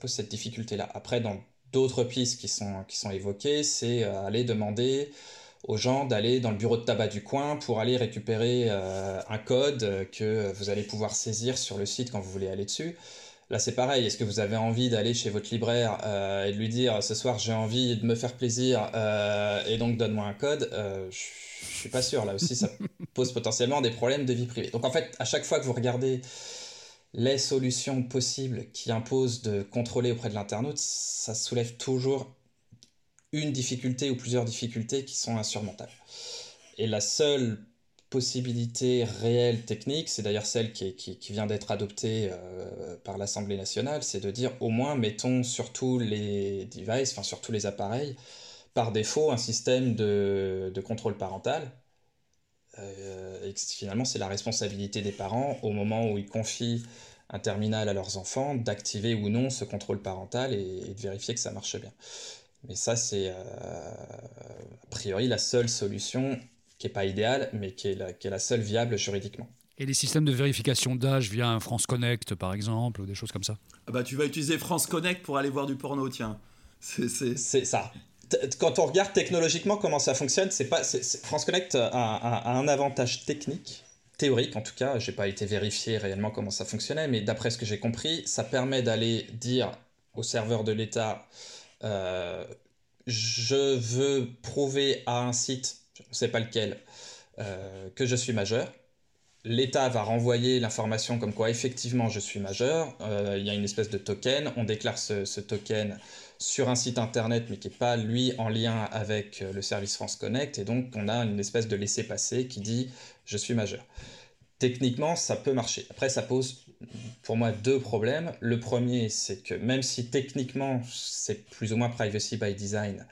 Speaker 5: pose cette difficulté-là. Après, dans d'autres pistes qui sont, qui sont évoquées, c'est euh, aller demander aux gens d'aller dans le bureau de tabac du coin pour aller récupérer euh, un code que vous allez pouvoir saisir sur le site quand vous voulez aller dessus. Là, c'est pareil. Est-ce que vous avez envie d'aller chez votre libraire euh, et de lui dire ce soir j'ai envie de me faire plaisir et donc donne-moi un code Je suis pas sûr. Là aussi, ça pose potentiellement des problèmes de vie privée. Donc en fait, à chaque fois que vous regardez les solutions possibles qui imposent de contrôler auprès de l'internaute, ça soulève toujours une difficulté ou plusieurs difficultés qui sont insurmontables. Et la seule possibilité réelle technique, c'est d'ailleurs celle qui, vient d'être adoptée euh, par l'Assemblée nationale, c'est de dire au moins mettons sur tous les devices, enfin sur tous les appareils, par défaut un système de, contrôle parental. Euh, et finalement, c'est la responsabilité des parents au moment où ils confient un terminal à leurs enfants, d'activer ou non ce contrôle parental et, de vérifier que ça marche bien. Mais ça, c'est euh, a priori la seule solution qui n'est pas idéale, mais qui est, la, qui est la seule viable juridiquement.
Speaker 3: Et les systèmes de vérification d'âge via un France Connect, par exemple, ou des choses comme ça?
Speaker 1: Ah bah, Tu vas utiliser France Connect pour aller voir du porno, tiens.
Speaker 5: C'est ça. Quand on regarde technologiquement comment ça fonctionne, c'est pas France Connect a, un avantage technique théorique en tout cas, j'ai pas été vérifié réellement comment ça fonctionnait, mais d'après ce que j'ai compris, ça permet d'aller dire au serveur de l'État euh, je veux prouver à un site, je ne sais pas lequel, euh, que je suis majeur. L'État va renvoyer l'information comme quoi effectivement je suis majeur. Euh, il y a une espèce de token. On déclare ce, token sur un site internet mais qui n'est pas lui en lien avec le service France Connect. Et donc on a une espèce de laissez-passer qui dit je suis majeur. Techniquement, ça peut marcher. Après, ça pose pour moi deux problèmes. Le premier, c'est que même si techniquement c'est plus ou moins privacy by design,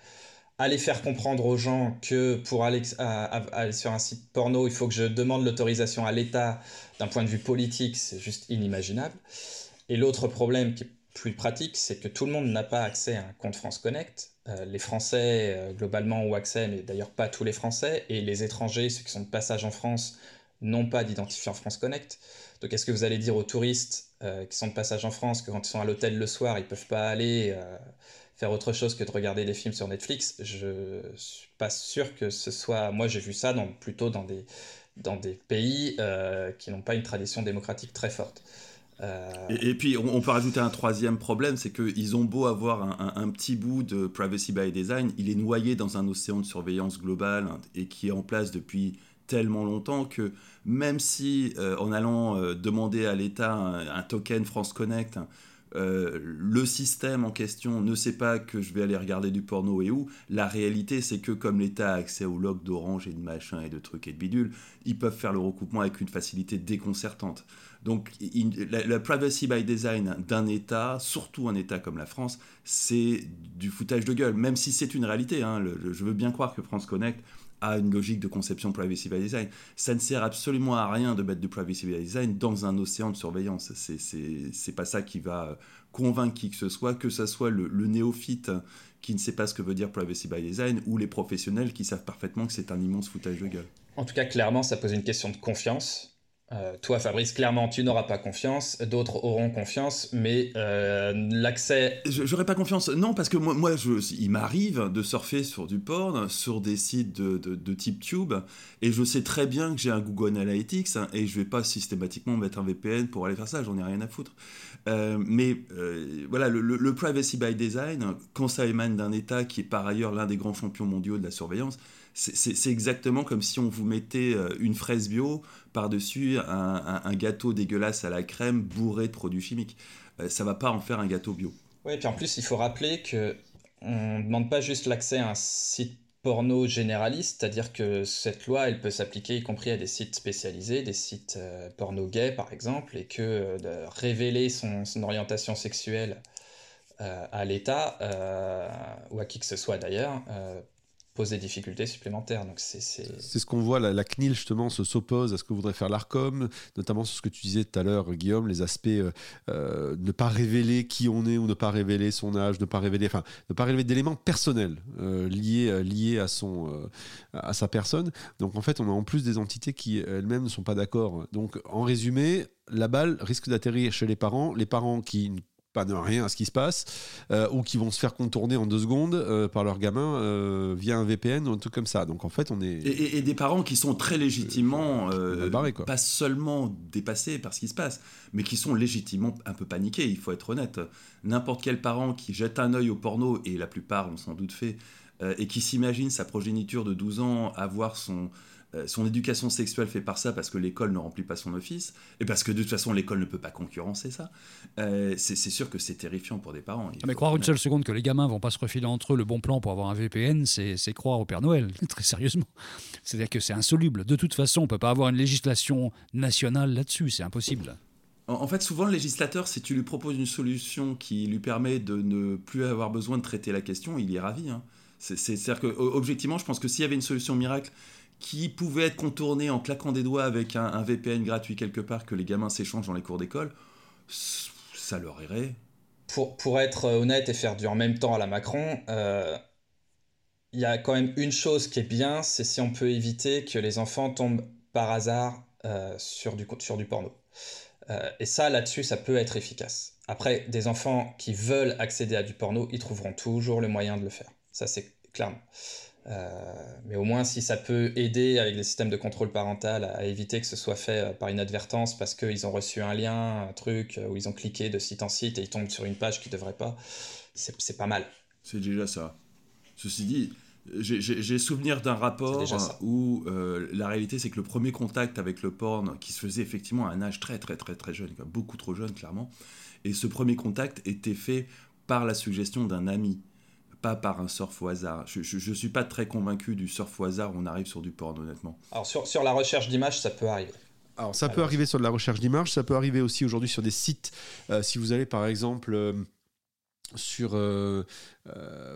Speaker 5: aller faire comprendre aux gens que pour aller, sur un site porno, il faut que je demande l'autorisation à l'État d'un point de vue politique, c'est juste inimaginable. Et l'autre problème qui est plus pratique, c'est que tout le monde n'a pas accès à un compte France Connect. Euh, les Français, euh, globalement, ont accès, mais d'ailleurs pas tous les Français. Et les étrangers, ceux qui sont de passage en France, n'ont pas d'identifiant France Connect. Donc est-ce que vous allez dire aux touristes euh, qui sont de passage en France que quand ils sont à l'hôtel le soir, ils peuvent pas aller faire autre chose que de regarder des films sur Netflix Je suis pas sûr que ce soit... Moi j'ai vu ça dans, plutôt dans des, dans des pays qui n'ont pas une tradition démocratique très forte.
Speaker 1: Euh, et, puis, on, peut rajouter un troisième problème, c'est qu'ils ont beau avoir un, petit bout de privacy by design, il est noyé dans un océan de surveillance globale et qui est en place depuis tellement longtemps que même si, euh, en allant euh, demander à l'État un, token France Connect, le système en question ne sait pas que je vais aller regarder du porno et où. La réalité, c'est que comme l'État a accès aux logs d'Orange et de machin et de trucs et de bidules, ils peuvent faire le recoupement avec une facilité déconcertante. Donc, la, privacy by design d'un État, surtout un État comme la France, c'est du foutage de gueule, même si c'est une réalité. Hein. je veux bien croire que France Connect a une logique de conception privacy by design. Ça ne sert absolument à rien de mettre du privacy by design dans un océan de surveillance. C'est pas ça qui va convaincre qui que ce soit, que ce soit le, le néophyte qui ne sait pas ce que veut dire privacy by design ou les professionnels qui savent parfaitement que c'est un immense foutage de gueule.
Speaker 5: En tout cas, clairement, ça pose une question de confiance Euh, toi, Fabrice, clairement, tu n'auras pas confiance. D'autres auront confiance, mais euh, l'accès.
Speaker 1: J'aurais pas confiance. Non, parce que moi, moi il m'arrive de surfer sur du porn, sur des sites de, de, type Tube, et je sais très bien que j'ai un Google Analytics, hein, et je vais pas systématiquement mettre un VPN pour aller faire ça. J'en ai rien à foutre. Euh, mais voilà, le, le, privacy by design, quand ça émane d'un État qui est par ailleurs l'un des grands champions mondiaux de la surveillance, c'est exactement comme si on vous mettait une fraise bio par-dessus un, gâteau dégueulasse à la crème bourré de produits chimiques. Ça euh, ça va pas en faire un gâteau bio.
Speaker 5: Oui, et puis en plus, il faut rappeler que on ne demande pas juste l'accès à un site porno généraliste, c'est-à-dire que cette loi, elle peut s'appliquer y compris à des sites spécialisés, des sites euh, porno gays par exemple, et que euh, de révéler son, orientation sexuelle à l'État, ou à qui que ce soit d'ailleurs, pose des difficultés supplémentaires. Donc c'est,
Speaker 4: ce qu'on voit, la, CNIL justement se s'oppose à ce que voudrait faire l'ARCOM, notamment sur ce que tu disais tout à l'heure, Guillaume, les aspects euh, euh, ne pas révéler qui on est ou ne pas révéler son âge, ne pas révéler, enfin, ne pas révéler d'éléments personnels euh, liés, liés à, son, à sa personne. Donc en fait, on a en plus des entités qui elles-mêmes ne sont pas d'accord. Donc en résumé, la balle risque d'atterrir chez les parents, les parents qui pas de rien à ce qui se passe, euh, ou qui vont se faire contourner en deux secondes euh, par leur gamin euh, via un VPN ou un truc comme ça. Donc en fait, on est.
Speaker 1: Et, des parents qui sont très légitimement, pas seulement dépassés par ce qui se passe, mais qui sont légitimement un peu paniqués, il faut être honnête. N'importe quel parent qui jette un œil au porno, et la plupart l'ont sans doute fait, et qui s'imagine sa progéniture de 12 ans avoir son son éducation sexuelle fait par ça parce que l'école ne remplit pas son office et parce que de toute façon l'école ne peut pas concurrencer ça. Euh, c'est sûr que c'est terrifiant pour des parents.
Speaker 3: Mais croire une seule seconde que les gamins vont pas se refiler entre eux le bon plan pour avoir un VPN, c'est croire au Père Noël, très sérieusement. C'est-à-dire que c'est insoluble. De toute façon, on peut pas avoir une législation nationale là-dessus, c'est impossible.
Speaker 1: En fait, souvent, le législateur, si tu lui proposes une solution qui lui permet de ne plus avoir besoin de traiter la question, il est ravi. Hein. C'est-à-dire que, objectivement, je pense que s'il y avait une solution miracle qui pouvait être contourné en claquant des doigts avec un, VPN gratuit quelque part que les gamins s'échangent dans les cours d'école, ça leur irait.
Speaker 5: Pour, pour, être honnête et faire du en même temps à la Macron, euh, il y a quand même une chose qui est bien, c'est si on peut éviter que les enfants tombent par hasard euh, sur, du, sur du porno. Euh, et ça, là-dessus, ça peut être efficace. Après, des enfants qui veulent accéder à du porno, ils trouveront toujours le moyen de le faire. Ça, c'est clairement. Euh, mais au moins, si ça peut aider avec les systèmes de contrôle parental à, éviter que ce soit fait euh, par inadvertance parce qu'ils ont reçu un lien, un truc, euh, où ils ont cliqué de site en site et ils tombent sur une page qu'ils ne devraient pas, c'est pas mal.
Speaker 1: C'est déjà ça. Ceci dit, j'ai souvenir d'un rapport où la réalité c'est que le premier contact avec le porn qui se faisait effectivement à un âge très très très très jeune, beaucoup trop jeune clairement, et ce premier contact était fait par la suggestion d'un ami pas par un surf au hasard. Je ne suis pas très convaincu du surf au hasard où on arrive sur du porn, honnêtement.
Speaker 5: Alors, sur, sur la recherche d'images, ça peut arriver.
Speaker 4: Alors, ça peut arriver sur de la recherche d'images, ça peut arriver aussi aujourd'hui sur des sites. Euh, si vous allez, par exemple, euh, sur euh,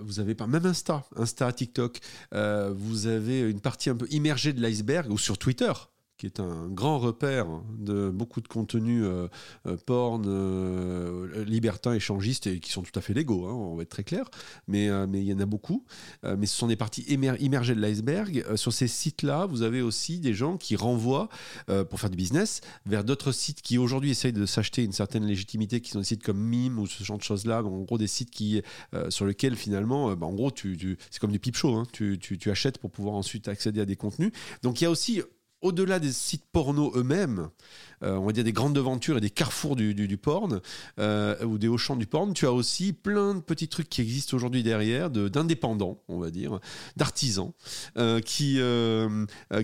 Speaker 4: vous avez pas même Insta Insta TikTok vous avez une partie un peu immergée de l'iceberg ou sur Twitter qui est un grand repère de beaucoup de contenus euh, euh, porn, euh, libertins, échangistes, et qui sont tout à fait légaux, hein, on va être très clair, mais, mais il y en a beaucoup. mais ce sont des parties immergées de l'iceberg. sur ces sites-là, vous avez aussi des gens qui renvoient, pour faire du business, vers d'autres sites qui aujourd'hui essayent de s'acheter une certaine légitimité, qui sont des sites comme Mime ou ce genre de choses-là, en gros des sites qui, sur lesquels finalement, bah, en gros, c'est comme du pipe show, hein. tu, tu achètes pour pouvoir ensuite accéder à des contenus. Donc il y a aussi au-delà des sites porno eux-mêmes, euh, on va dire des grandes devantures et des carrefours du, du, porn, euh, ou des hauts-champs du porn, tu as aussi plein de petits trucs qui existent aujourd'hui derrière, d'indépendants, on va dire, d'artisans, euh, qui,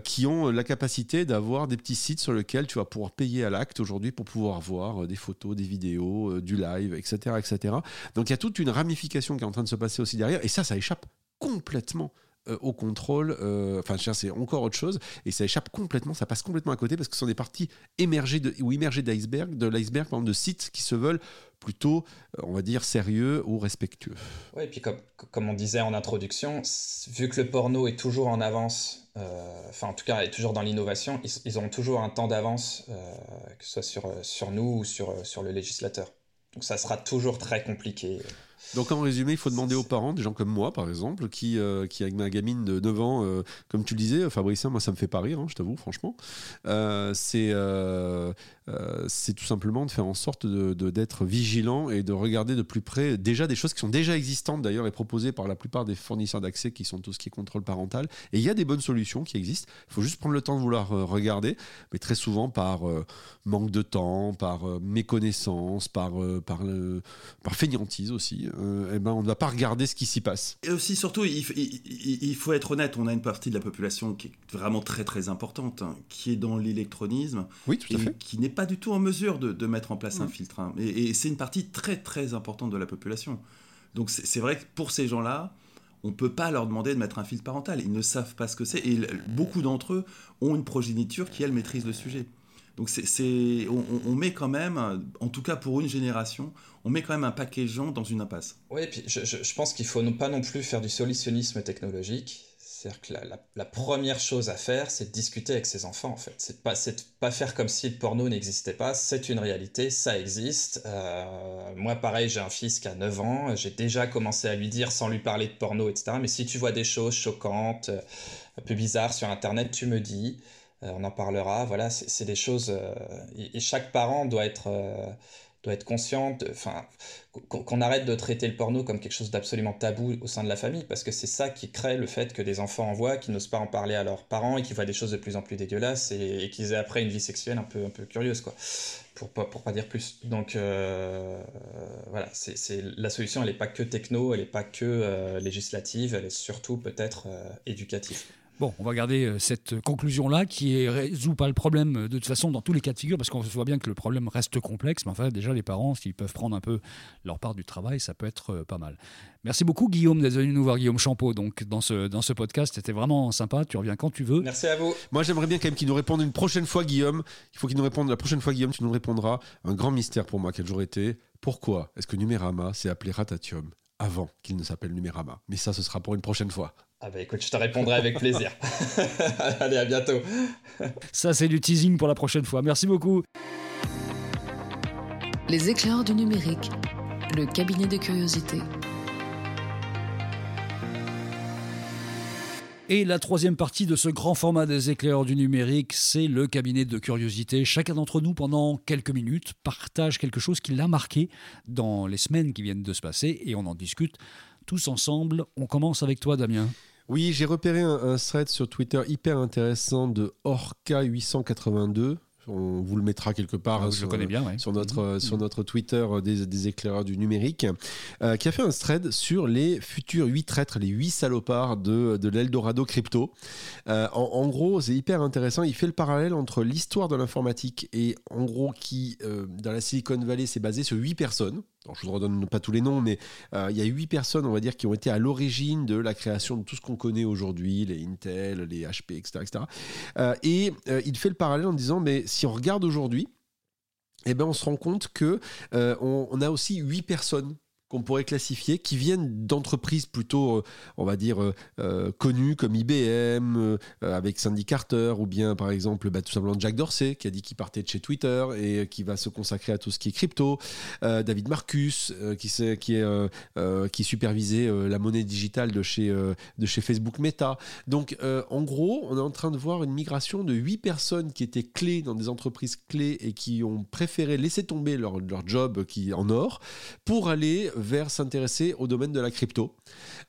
Speaker 4: qui ont la capacité d'avoir des petits sites sur lesquels tu vas pouvoir payer à l'acte aujourd'hui pour pouvoir voir des photos, des vidéos, du live, etc., etc. Donc il y a toute une ramification qui est en train de se passer aussi derrière, et ça, ça échappe complètement euh, au contrôle. Euh, enfin, c'est encore autre chose et ça échappe complètement, ça passe complètement à côté parce que ce sont des parties émergées ou immergées d'iceberg, de l'iceberg, par de sites qui se veulent plutôt, euh, on va dire, sérieux ou respectueux.
Speaker 5: Oui, et puis comme, comme on disait en introduction, vu que le porno est toujours en avance, enfin en tout cas est toujours dans l'innovation, ils, ils, ont toujours un temps d'avance, que ce soit sur, sur nous ou sur, sur le législateur. Donc ça sera toujours très compliqué.
Speaker 4: Donc en résumé, il faut demander aux parents, des gens comme moi par exemple, qui, euh, qui avec ma gamine de 9 ans, euh, comme tu le disais, Fabrice, moi ça me fait pas rire, hein, je t'avoue, franchement. Euh, c'est c'est tout simplement de faire en sorte d'être de, d'être vigilant et de regarder de plus près déjà des choses qui sont déjà existantes d'ailleurs et proposées par la plupart des fournisseurs d'accès qui sont tout ce qui est contrôle parental. Et il y a des bonnes solutions qui existent. Il faut juste prendre le temps de vouloir regarder, mais très souvent par manque de temps, par méconnaissance, par, par, par fainéantise aussi. Eh ben, on ne va pas regarder ce qui s'y passe.
Speaker 1: Et aussi, surtout, il, faut être honnête, on a une partie de la population qui est vraiment très très importante, hein, qui est dans l'électronisme,
Speaker 4: oui, tout à fait.
Speaker 1: qui n'est pas du tout en mesure de, mettre en place un filtre. Hein. Et, c'est une partie très très importante de la population. Donc c'est vrai que pour ces gens-là, on ne peut pas leur demander de mettre un filtre parental. Ils ne savent pas ce que c'est. Et beaucoup d'entre eux ont une progéniture qui, elle, maîtrise le sujet. Donc c'est, on, met quand même, en tout cas pour une génération, on met quand même un paquet de gens dans une impasse.
Speaker 5: Oui, et puis je, pense qu'il faut pas non plus faire du solutionnisme technologique. C'est-à-dire que la, première chose à faire, c'est de discuter avec ses enfants, en fait. C'est pas, pas faire comme si le porno n'existait pas. C'est une réalité, ça existe. Euh, moi, pareil, j'ai un fils qui a 9 ans. J'ai déjà commencé à lui dire, sans lui parler de porno, etc. Mais si tu vois des choses choquantes, un peu bizarres sur Internet, tu me dis. Euh, on en parlera. Voilà, c'est des choses. Euh, et, chaque parent doit être euh, doit être conscient, enfin, qu'on arrête de traiter le porno comme quelque chose d'absolument tabou au sein de la famille, parce que c'est ça qui crée le fait que des enfants en voient, qui n'osent pas en parler à leurs parents et qui voient des choses de plus en plus dégueulasses et, qu'ils aient après une vie sexuelle un peu, un peu curieuse, quoi, pour pas, pour pas dire plus. Donc voilà, c'est la solution, elle n'est pas que techno, elle n'est pas que législative, elle est surtout peut-être éducative.
Speaker 3: Bon, on va garder euh, cette conclusion-là qui ne résout pas le problème euh, de toute façon dans tous les cas de figure, parce qu'on voit bien que le problème reste complexe, mais enfin déjà les parents, s'ils peuvent prendre un peu leur part du travail, ça peut être euh, pas mal. Merci beaucoup Guillaume d'être venu nous voir, Guillaume Champeau, donc dans ce, dans ce podcast, c'était vraiment sympa, tu reviens quand tu veux.
Speaker 5: Merci à vous.
Speaker 4: Moi j'aimerais bien quand même qu'il nous réponde une prochaine fois Guillaume, il faut qu'il nous réponde la prochaine fois Guillaume, tu nous répondras, un grand mystère pour moi, quel jour était, pourquoi est-ce que Numérama s'est appelé Ratatium avant qu'il ne s'appelle Numérama? Mais ça ce sera pour une prochaine fois.
Speaker 5: Ah bah écoute, je te répondrai avec plaisir. Allez, à bientôt.
Speaker 3: Ça, c'est du teasing pour la prochaine fois. Merci beaucoup.
Speaker 2: Les éclairs du numérique, le cabinet de curiosité.
Speaker 3: Et la troisième partie de ce grand format des éclaireurs du numérique, c'est le cabinet de curiosité. Chacun d'entre nous, pendant quelques minutes, partage quelque chose qui l'a marqué dans les semaines qui viennent de se passer et on en discute tous ensemble. On commence avec toi, Damien.
Speaker 4: Oui, j'ai repéré un, thread sur Twitter hyper intéressant de Orca882 on vous le mettra quelque part
Speaker 3: ah, sur, connais bien,
Speaker 4: sur, notre, mhm. sur notre Twitter des, éclaireurs du numérique, euh, qui a fait un thread sur les futurs 8 traîtres, les 8 salopards de, de l'Eldorado crypto. Euh, en, gros, c'est hyper intéressant. Il fait le parallèle entre l'histoire de l'informatique et en gros qui, euh, dans la Silicon Valley, s'est basé sur 8 personnes je ne redonne pas tous les noms, mais euh, il y a huit personnes, on va dire, qui ont été à l'origine de la création de tout ce qu'on connaît aujourd'hui, les Intel, les HP, etc. etc. et euh, il fait le parallèle en disant, mais si on regarde aujourd'hui, eh ben, on se rend compte que euh, on, a aussi huit personnes qu'on pourrait classifier, qui viennent d'entreprises plutôt, euh, on va dire, euh, euh, connues comme IBM, avec Sandy Carter, ou bien par exemple bah, tout simplement Jack Dorsey, qui a dit qu'il partait de chez Twitter et qui va se consacrer à tout ce qui est crypto, David Marcus, qui, qui, est, qui supervisait la monnaie digitale de chez, de chez Facebook Meta. Donc en gros, on est en train de voir une migration de 8 personnes qui étaient clés dans des entreprises clés et qui ont préféré laisser tomber leur, leur job qui en or pour aller vers s'intéresser au domaine de la crypto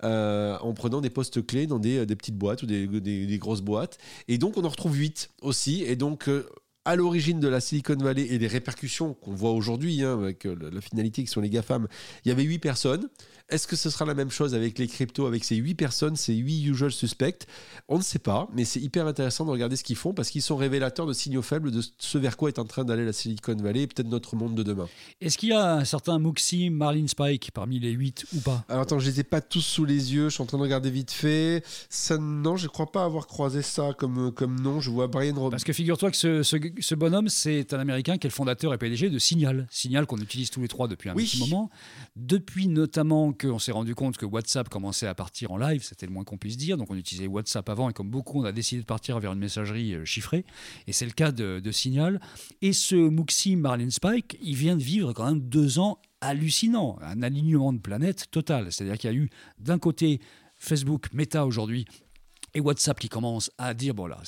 Speaker 4: euh, en prenant des postes clés dans des, petites boîtes ou des, grosses boîtes. Et donc on en retrouve 8 aussi. Et donc euh, à l'origine de la Silicon Valley et des répercussions qu'on voit aujourd'hui hein, avec euh, la finalité qui sont les GAFAM, il y avait 8 personnes. Est-ce que ce sera la même chose avec les cryptos, avec ces 8 personnes, ces 8 usual suspects? On ne sait pas, mais c'est hyper intéressant de regarder ce qu'ils font parce qu'ils sont révélateurs de signaux faibles de ce vers quoi est en train d'aller la Silicon Valley et peut-être notre monde de demain.
Speaker 3: Est-ce qu'il y a un certain Muxi, Marlin Spike parmi les 8 ou pas?
Speaker 4: Alors attends, je les ai pas tous sous les yeux, je suis en train de regarder vite fait. Ça, non, je ne crois pas avoir croisé ça comme, comme nom. Je vois Brian Rob.
Speaker 3: Parce que figure-toi que ce, ce, bonhomme, c'est un Américain qui est le fondateur et PDG de Signal. Signal qu'on utilise tous les trois depuis un petit moment. Depuis notamment qu'on s'est rendu compte que WhatsApp commençait à partir en live, c'était le moins qu'on puisse dire. Donc on utilisait WhatsApp avant et comme beaucoup, on a décidé de partir vers une messagerie euh, chiffrée. Et c'est le cas de, Signal. Et ce Muxi Marlin Spike, il vient de vivre quand même deux ans hallucinants, un alignement de planètes total. C'est-à-dire qu'il y a eu d'un côté Facebook, Meta aujourd'hui, et WhatsApp qui commence à dire bon là,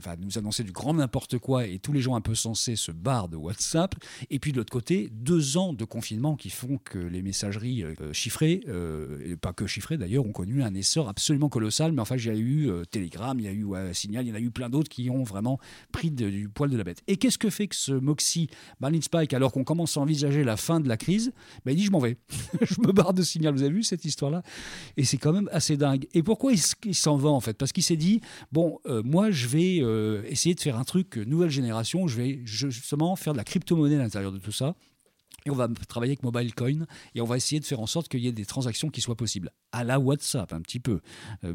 Speaker 3: va nous annoncer du grand n'importe quoi et tous les gens un peu sensés se barrent de WhatsApp. Et puis de l'autre côté, deux ans de confinement qui font que les messageries euh, chiffrées, euh, pas que chiffrées d'ailleurs, ont connu un essor absolument colossal. Mais enfin, il y a eu euh, Telegram, il y a eu Signal, il y en a eu plein d'autres qui ont vraiment pris du poil de la bête. Et qu'est-ce que fait que ce Moxie Marlin Spike, alors qu'on commence à envisager la fin de la crise, ben, il dit je m'en vais, je me barre de Signal. Vous avez vu cette histoire-là? Et c'est quand même assez dingue. Et pourquoi il, s'en va en fait? Parce qui s'est dit bon, euh, moi, je vais euh, essayer de faire un truc euh, nouvelle génération. Je vais justement faire de la crypto-monnaie à l'intérieur de tout ça. Et on va travailler avec Mobile Coin et on va essayer de faire en sorte qu'il y ait des transactions qui soient possibles. À la WhatsApp, un petit peu,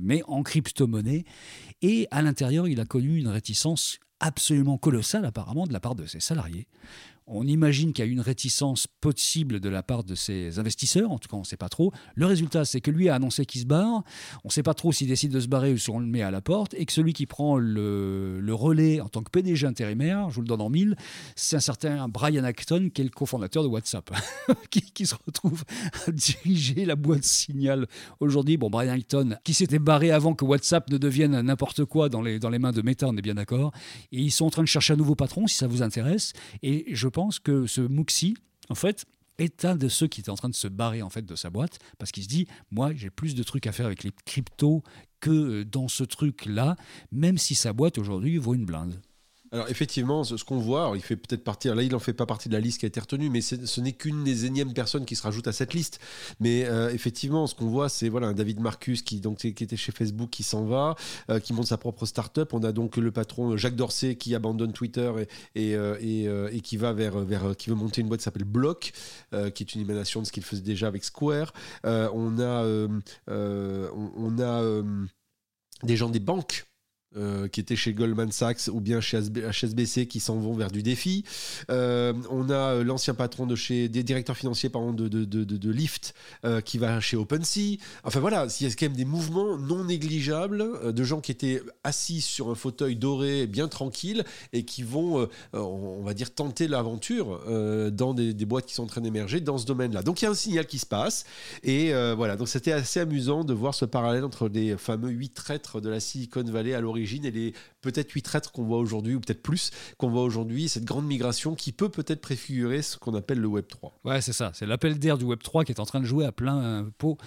Speaker 3: mais en crypto-monnaie. Et à l'intérieur, il a connu une réticence absolument colossale, apparemment, de la part de ses salariés. On imagine qu'il y a une réticence possible de la part de ses investisseurs, en tout cas on ne sait pas trop. Le résultat, c'est que lui a annoncé qu'il se barre. On ne sait pas trop s'il décide de se barrer ou si on le met à la porte. Et que celui qui prend le, relais en tant que PDG intérimaire, je vous le donne en mille, c'est un certain Brian Acton, qui est le cofondateur de WhatsApp, qui, se retrouve à diriger la boîte Signal aujourd'hui. Bon, Brian Acton, qui s'était barré avant que WhatsApp ne devienne n'importe quoi dans les, dans les mains de Meta, on est bien d'accord. Et ils sont en train de chercher un nouveau patron, si ça vous intéresse. Et je pense que ce Muxi, en fait, est un de ceux qui est en train de se barrer en fait de sa boîte parce qu'il se dit moi j'ai plus de trucs à faire avec les cryptos que dans ce truc là même si sa boîte aujourd'hui vaut une blinde.
Speaker 4: Alors effectivement, ce, qu'on voit, il fait peut-être partie, là il n'en fait pas partie de la liste qui a été retenue, mais ce n'est qu'une des énièmes personnes qui se rajoute à cette liste. Mais euh, effectivement, ce qu'on voit, c'est voilà, un David Marcus qui, donc, qui était chez Facebook, qui s'en va, euh, qui monte sa propre start-up. On a donc le patron Jacques Dorsey qui abandonne Twitter et, et, euh, et, qui va vers, vers, qui veut monter une boîte qui s'appelle Block, qui est une émanation de ce qu'il faisait déjà avec Square. on a, on a des gens des banques euh, qui étaient chez Goldman Sachs ou bien chez HSBC qui s'en vont vers du défi. Euh, on a euh, l'ancien patron de chez des directeurs financiers pardon, de, de, de, de Lyft qui va chez OpenSea. Enfin voilà, il y a quand même des mouvements non négligeables de gens qui étaient assis sur un fauteuil doré bien tranquille et qui vont, on va dire, tenter l'aventure dans des, des, boîtes qui sont en train d'émerger dans ce domaine-là. Donc il y a un signal qui se passe et voilà, donc c'était assez amusant de voir ce parallèle entre les fameux huit traîtres de la Silicon Valley à l'origine et les peut-être huit traîtres qu'on voit aujourd'hui, ou peut-être plus qu'on voit aujourd'hui, cette grande migration qui peut peut-être préfigurer ce qu'on appelle le Web 3.
Speaker 3: Ouais, c'est ça, c'est l'appel d'air du Web 3 qui est en train de jouer à plein pot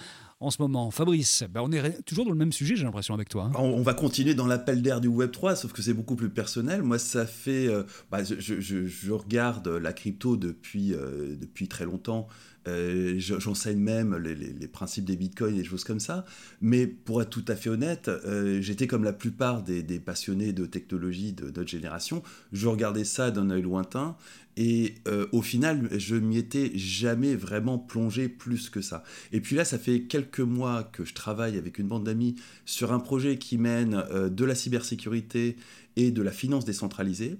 Speaker 3: en ce moment. Fabrice, ben on est toujours dans le même sujet, j'ai l'impression, avec toi.
Speaker 1: Hein. On, va continuer dans l'appel d'air du Web 3, sauf que c'est beaucoup plus personnel. Moi, ça fait. Euh, bah, je, regarde la crypto depuis, euh, depuis très longtemps. Euh, j'enseigne même les, principes des bitcoins et des choses comme ça. Mais pour être tout à fait honnête, euh, j'étais comme la plupart des, passionnés de technologie de notre génération. Je regardais ça d'un œil lointain. Et euh, au final, je m'y étais jamais vraiment plongé plus que ça. Et puis là, ça fait quelques mois que je travaille avec une bande d'amis sur un projet qui mène de la cybersécurité et de la finance décentralisée.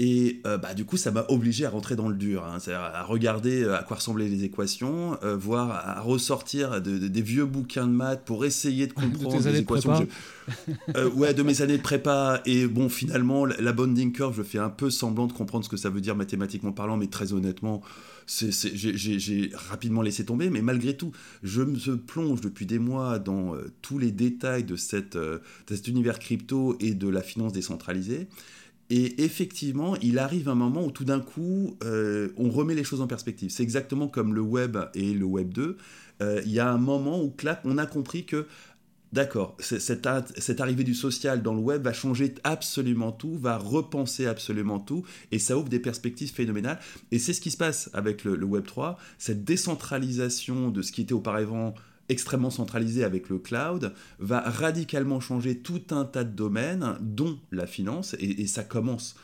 Speaker 1: Et euh, bah, du coup, ça m'a obligé à rentrer dans le dur, hein. c'est-à-dire à regarder euh, à quoi ressemblaient les équations, euh, voire à ressortir des vieux bouquins de maths pour essayer de comprendre
Speaker 3: les
Speaker 1: équations. ouais, de mes années de prépa. Et bon, finalement, la, bonding curve, je fais un peu semblant de comprendre ce que ça veut dire mathématiquement parlant, mais très honnêtement, j'ai rapidement laissé tomber. Mais malgré tout, je me plonge depuis des mois dans tous les détails de, cette, de cet univers crypto et de la finance décentralisée. Et effectivement, il arrive un moment où tout d'un coup, euh, on remet les choses en perspective. C'est exactement comme le web et le web 2. Euh, il y a un moment où, clac, on a compris que, d'accord, cette, arrivée du social dans le web va changer absolument tout, va repenser absolument tout, et ça ouvre des perspectives phénoménales. Et c'est ce qui se passe avec le, le web 3, cette décentralisation de ce qui était auparavant extrêmement centralisé avec le cloud va radicalement changer tout un tas de domaines, dont la finance, et, ça commence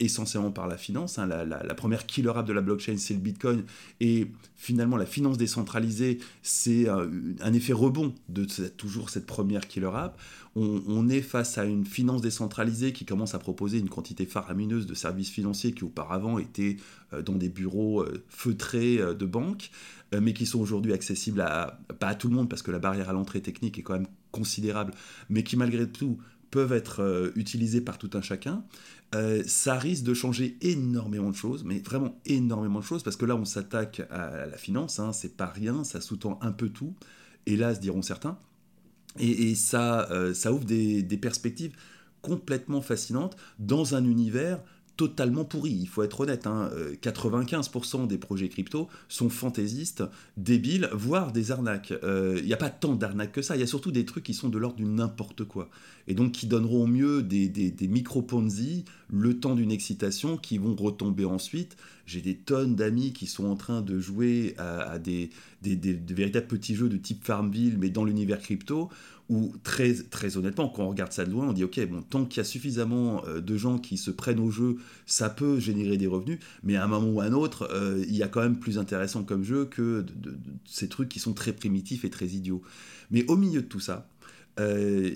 Speaker 1: essentiellement par la finance. Hein. La, première killer app de la blockchain, c'est le Bitcoin. Et finalement, la finance décentralisée, c'est un, effet rebond de toujours cette première killer app. On, est face à une finance décentralisée qui commence à proposer une quantité faramineuse de services financiers qui auparavant étaient euh, dans des bureaux euh, feutrés euh, de banques, mais qui sont aujourd'hui accessibles à, pas à tout le monde parce que la barrière à l'entrée technique est quand même considérable, mais qui malgré tout peuvent être utilisés par tout un chacun. Euh, ça risque de changer énormément de choses, mais vraiment énormément de choses, parce que là, on s'attaque à la finance, hein, c'est pas rien, ça sous-tend un peu tout, hélas, diront certains, et, ça, euh, ça ouvre des, perspectives complètement fascinantes dans un univers totalement pourri. Il faut être honnête, 95% hein. euh, des projets crypto sont fantaisistes, débiles, voire des arnaques. Il euh, n'y a pas tant d'arnaques que ça, il y a surtout des trucs qui sont de l'ordre du n'importe quoi. Et donc qui donneront au mieux des, des, micro-ponzi, le temps d'une excitation, qui vont retomber ensuite. J'ai des tonnes d'amis qui sont en train de jouer à, des, véritables petits jeux de type Farmville, mais dans l'univers crypto, où très, très honnêtement, quand on regarde ça de loin, on dit ok, bon, tant qu'il y a suffisamment euh, de gens qui se prennent au jeu, ça peut générer des revenus, mais à un moment ou à un autre, euh, il y a quand même plus intéressant comme jeu que de, ces trucs qui sont très primitifs et très idiots. Mais au milieu de tout ça, euh,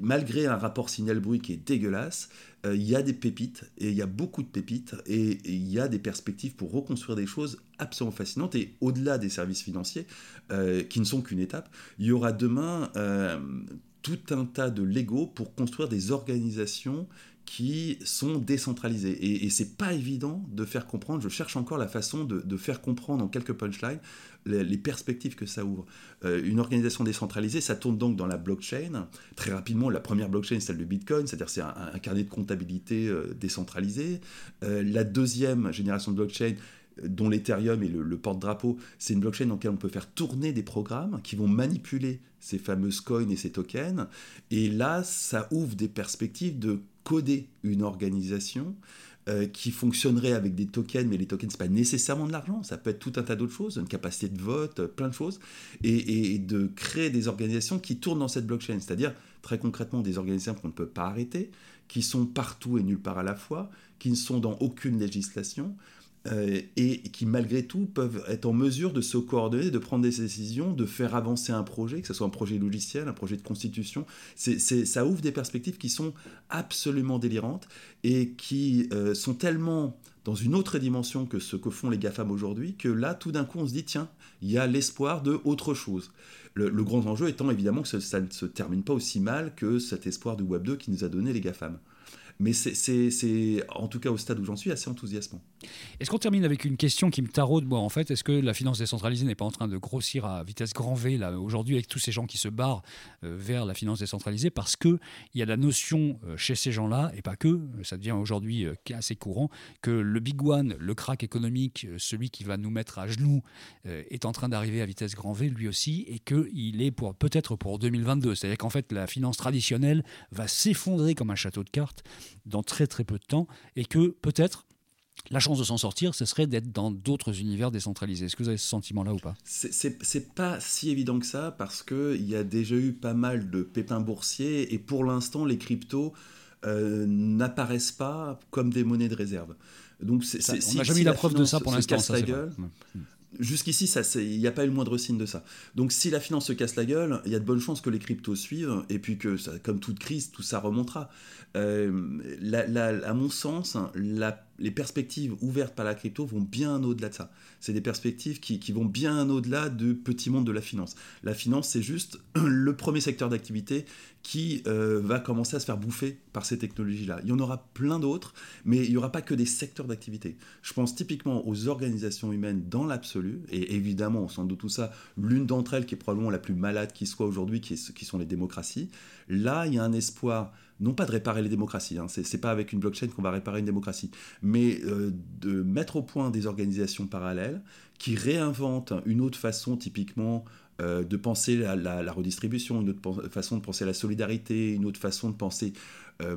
Speaker 1: malgré un rapport signal-bruit qui est dégueulasse, euh, il y a des pépites, et il y a beaucoup de pépites, et il y a des perspectives pour reconstruire des choses absolument fascinantes. Et au-delà des services financiers, euh, qui ne sont qu'une étape, il y aura demain tout un tas de Lego pour construire des organisations qui sont décentralisées. Et, et c'est pas évident de faire comprendre, je cherche encore la façon de, de faire comprendre en quelques punchlines les, perspectives que ça ouvre. Euh, une organisation décentralisée, ça tourne donc dans la blockchain. Très rapidement, la première blockchain, celle de Bitcoin, c'est-à-dire c'est un, carnet de comptabilité euh, décentralisé. Euh, la deuxième génération de blockchain, dont l'Ethereum est le, porte-drapeau, c'est une blockchain dans laquelle on peut faire tourner des programmes qui vont manipuler ces fameuses coins et ces tokens. Et là, ça ouvre des perspectives de coder une organisation euh, qui fonctionnerait avec des tokens, mais les tokens, c'est pas nécessairement de l'argent, ça peut être tout un tas d'autres choses, une capacité de vote, euh, plein de choses, et, de créer des organisations qui tournent dans cette blockchain, c'est-à-dire très concrètement des organisations qu'on ne peut pas arrêter, qui sont partout et nulle part à la fois, qui ne sont dans aucune législation, euh, et qui malgré tout peuvent être en mesure de se coordonner, de prendre des décisions, de faire avancer un projet, que ce soit un projet logiciel, un projet de constitution. C'est, ça ouvre des perspectives qui sont absolument délirantes et qui euh, sont tellement dans une autre dimension que ce que font les GAFAM aujourd'hui, que là, tout d'un coup, on se dit, tiens, il y a l'espoir de autre chose. Le, grand enjeu étant évidemment que ça ne se termine pas aussi mal que cet espoir du Web 2 qui nous a donné les GAFAM. Mais c'est, en tout cas au stade où j'en suis, assez enthousiasmant.
Speaker 3: Est-ce qu'on termine avec une question qui me taraude, moi, en fait? Est-ce que la finance décentralisée n'est pas en train de grossir à vitesse grand V, là, aujourd'hui, avec tous ces gens qui se barrent euh, vers la finance décentralisée? Parce qu'il y a la notion euh, chez ces gens-là, et pas que, ça devient aujourd'hui euh, assez courant, que le big one, le crack économique, celui qui va nous mettre à genoux, est en train d'arriver à vitesse grand V, lui aussi, et qu'il est pour, peut-être pour 2022. C'est-à-dire qu'en fait, la finance traditionnelle va s'effondrer comme un château de cartes dans très très peu de temps et que peut-être la chance de s'en sortir, ce serait d'être dans d'autres univers décentralisés. Est-ce que vous avez ce sentiment-là ou pas?
Speaker 1: C'est pas si évident que ça parce qu'il y a déjà eu pas mal de pépins boursiers et pour l'instant, les cryptos euh, n'apparaissent pas comme des monnaies de réserve.
Speaker 3: Donc, on n'a jamais eu la, preuve de ça pour l'instant.
Speaker 1: Jusqu'ici, il n'y a pas eu le moindre signe de ça. Donc si la finance se casse la gueule, il y a de bonnes chances que les cryptos suivent, et puis que, ça, comme toute crise, tout ça remontera. Euh, à mon sens, les perspectives ouvertes par la crypto vont bien au-delà de ça. C'est des perspectives qui, vont bien au-delà du petit monde de la finance. La finance, c'est juste le premier secteur d'activité qui euh, va commencer à se faire bouffer par ces technologies-là. Il y en aura plein d'autres, mais il n'y aura pas que des secteurs d'activité. Je pense typiquement aux organisations humaines dans l'absolu, et évidemment, on s'en doute tout ça, l'une d'entre elles qui est probablement la plus malade qui soit aujourd'hui, qui, qui sont les démocraties. Là, il y a un espoir non pas de réparer les démocraties, hein, c'est pas avec une blockchain qu'on va réparer une démocratie, mais euh, de mettre au point des organisations parallèles qui réinventent une autre façon typiquement euh, de penser la, redistribution, une autre façon de penser la solidarité, une autre façon de penser euh,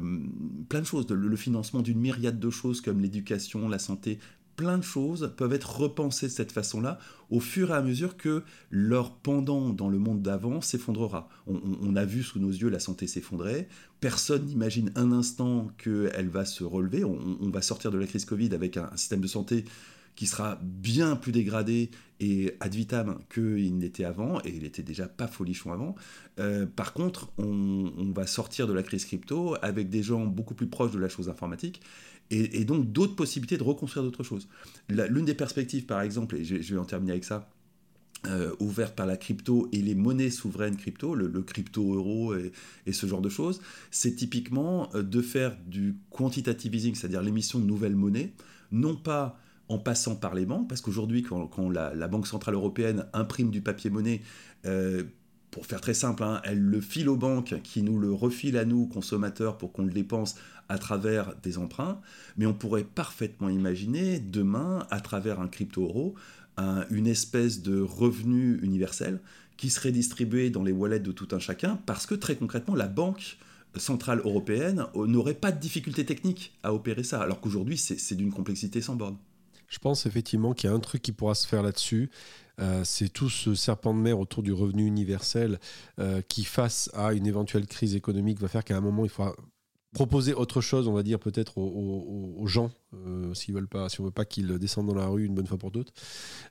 Speaker 1: plein de choses, le, financement d'une myriade de choses comme l'éducation, la santé, plein de choses peuvent être repensées de cette façon-là au fur et à mesure que leur pendant dans le monde d'avant s'effondrera. On, a vu sous nos yeux la santé s'effondrer. Personne n'imagine un instant qu'elle va se relever. On, va sortir de la crise Covid avec un, système de santé qui sera bien plus dégradé et ad vitam qu'il n'était avant, et il était déjà pas folichon avant. Euh, par contre, on, on, va sortir de la crise crypto avec des gens beaucoup plus proches de la chose informatique, et, donc d'autres possibilités de reconstruire d'autres choses. L'une des perspectives, par exemple, et je, vais en terminer avec ça, euh, ouverte par la crypto et les monnaies souveraines crypto, le, crypto-euro et, ce genre de choses, c'est typiquement euh, de faire du quantitative easing, c'est-à-dire l'émission de nouvelles monnaies, non pas en passant par les banques, parce qu'aujourd'hui, quand, la, Banque Centrale Européenne imprime du papier-monnaie, euh, pour faire très simple, hein, elle le file aux banques qui nous le refilent à nous, consommateurs, pour qu'on le dépense à travers des emprunts, mais on pourrait parfaitement imaginer demain, à travers un crypto-euro, une espèce de revenu universel qui serait distribué dans les wallets de tout un chacun, parce que très concrètement, la banque centrale européenne n'aurait pas de difficulté technique à opérer ça, alors qu'aujourd'hui, c'est d'une complexité sans borne.
Speaker 4: Je pense effectivement qu'il y a un truc qui pourra se faire là-dessus, euh, c'est tout ce serpent de mer autour du revenu universel euh, qui, face à une éventuelle crise économique, va faire qu'à un moment, il faudra proposer autre chose, on va dire peut-être aux, gens, euh, s'ils veulent pas, si on veut pas qu'ils descendent dans la rue une bonne fois pour toutes.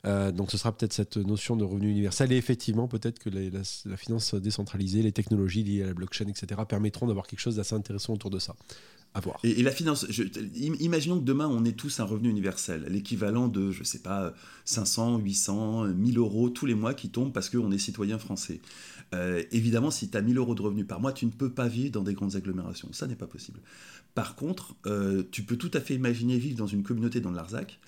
Speaker 4: donc ce sera peut-être cette notion de revenu universel et effectivement peut-être que la, finance décentralisée, les technologies liées à la blockchain, etc. permettront d'avoir quelque chose d'assez intéressant autour de ça.
Speaker 1: Et, la finance, imaginons que demain on ait tous un revenu universel, l'équivalent de, je sais pas, 500, 800, 1000 euros tous les mois qui tombent parce qu'on est citoyen français. Euh, évidemment, si tu as 1000 euros de revenus par mois, tu ne peux pas vivre dans des grandes agglomérations. Ça n'est pas possible. Par contre, euh, tu peux tout à fait imaginer vivre dans une communauté dans Larzac.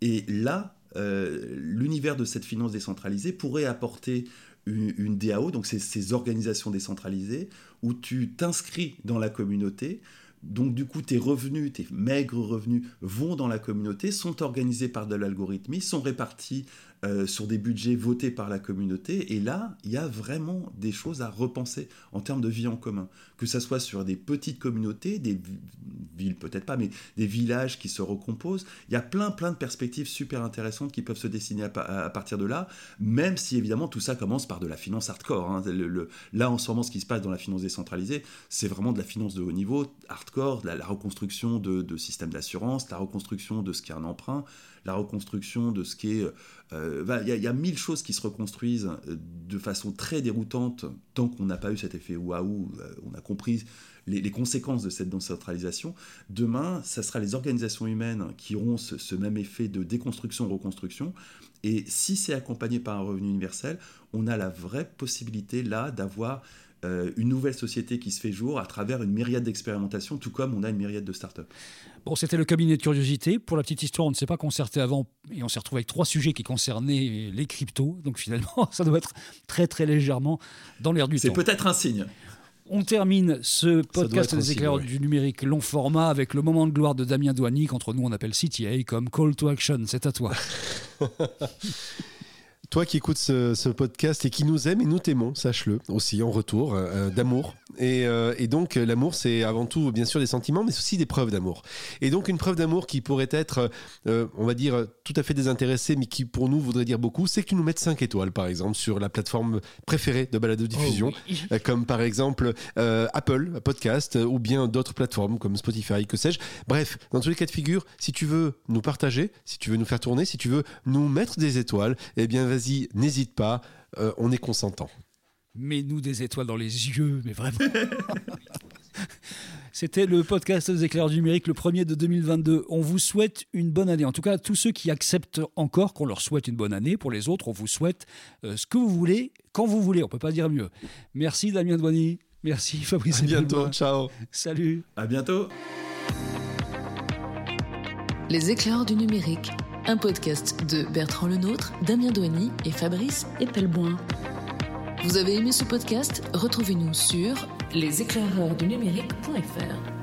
Speaker 1: Et là, euh, l'univers de cette finance décentralisée pourrait apporter une, DAO, donc ces organisations décentralisées, où tu t'inscris dans la communauté, donc du coup, tes revenus, tes maigres revenus vont dans la communauté, sont organisés par de l'algorithmie, sont répartis euh, sur des budgets votés par la communauté. Et là, il y a vraiment des choses à repenser en termes de vie en commun. Que ce soit sur des petites communautés, des villes peut-être pas, mais des villages qui se recomposent. Il y a plein, plein de perspectives super intéressantes qui peuvent se dessiner à, partir de là, même si évidemment tout ça commence par de la finance hardcore. Hein. là, en ce moment, ce qui se passe dans la finance décentralisée, c'est vraiment de la finance de haut niveau, hardcore, la, reconstruction de, de systèmes d'assurance, la reconstruction de ce qu'est un emprunt, la reconstruction de ce qui est... Euh, il y, a mille choses qui se reconstruisent euh, de façon très déroutante tant qu'on n'a pas eu cet effet waouh, euh, on a compris les, conséquences de cette décentralisation. Demain, ça sera les organisations humaines qui auront ce, même effet de déconstruction-reconstruction. Et si c'est accompagné par un revenu universel, on a la vraie possibilité là d'avoir une nouvelle société qui se fait jour à travers une myriade d'expérimentations, tout comme on a une myriade de startups.
Speaker 3: Bon, c'était le cabinet de curiosité. Pour la petite histoire, on ne s'est pas concerté avant et on s'est retrouvé avec trois sujets qui concernaient les cryptos. Donc finalement, ça doit être très très légèrement dans l'air du temps.
Speaker 1: C'est peut-être un signe.
Speaker 3: On termine ce podcast des éclaireurs du numérique long format avec le moment de gloire de Damien Douany, qu'entre nous on appelle CTA, comme Call to Action. C'est à toi.
Speaker 4: Toi qui écoutes ce, podcast et qui nous aime et nous t'aimons, sache-le aussi en retour euh, d'amour. Et, euh, et, donc l'amour, c'est avant tout bien sûr des sentiments, mais aussi des preuves d'amour. Et donc une preuve d'amour qui pourrait être, euh, on va dire, tout à fait désintéressée, mais qui pour nous voudrait dire beaucoup, c'est que tu nous mettes 5 étoiles, par exemple, sur la plateforme préférée de balado diffusion, oh comme par exemple Apple Podcast ou bien d'autres plateformes comme Spotify, que sais-je. Bref, dans tous les cas de figure, si tu veux nous partager, si tu veux nous faire tourner, si tu veux nous mettre des étoiles, eh bien vas-y n'hésite pas, euh, on est consentant.
Speaker 3: Mets-nous des étoiles dans les yeux, mais vraiment. C'était le podcast des éclairs numériques, le premier de 2022. On vous souhaite une bonne année. En tout cas, tous ceux qui acceptent encore qu'on leur souhaite une bonne année. Pour les autres, on vous souhaite euh, ce que vous voulez, quand vous voulez. On peut pas dire mieux. Merci Damien Douany. Merci Fabrice.
Speaker 4: À bientôt. Ciao.
Speaker 3: Salut.
Speaker 1: À bientôt.
Speaker 2: Les éclairs du numérique un podcast de Bertrand Lenôtre, Damien Douany et Fabrice Epelboin. Vous avez aimé ce podcast? Retrouvez-nous sur leséclaireursdunumérique.fr.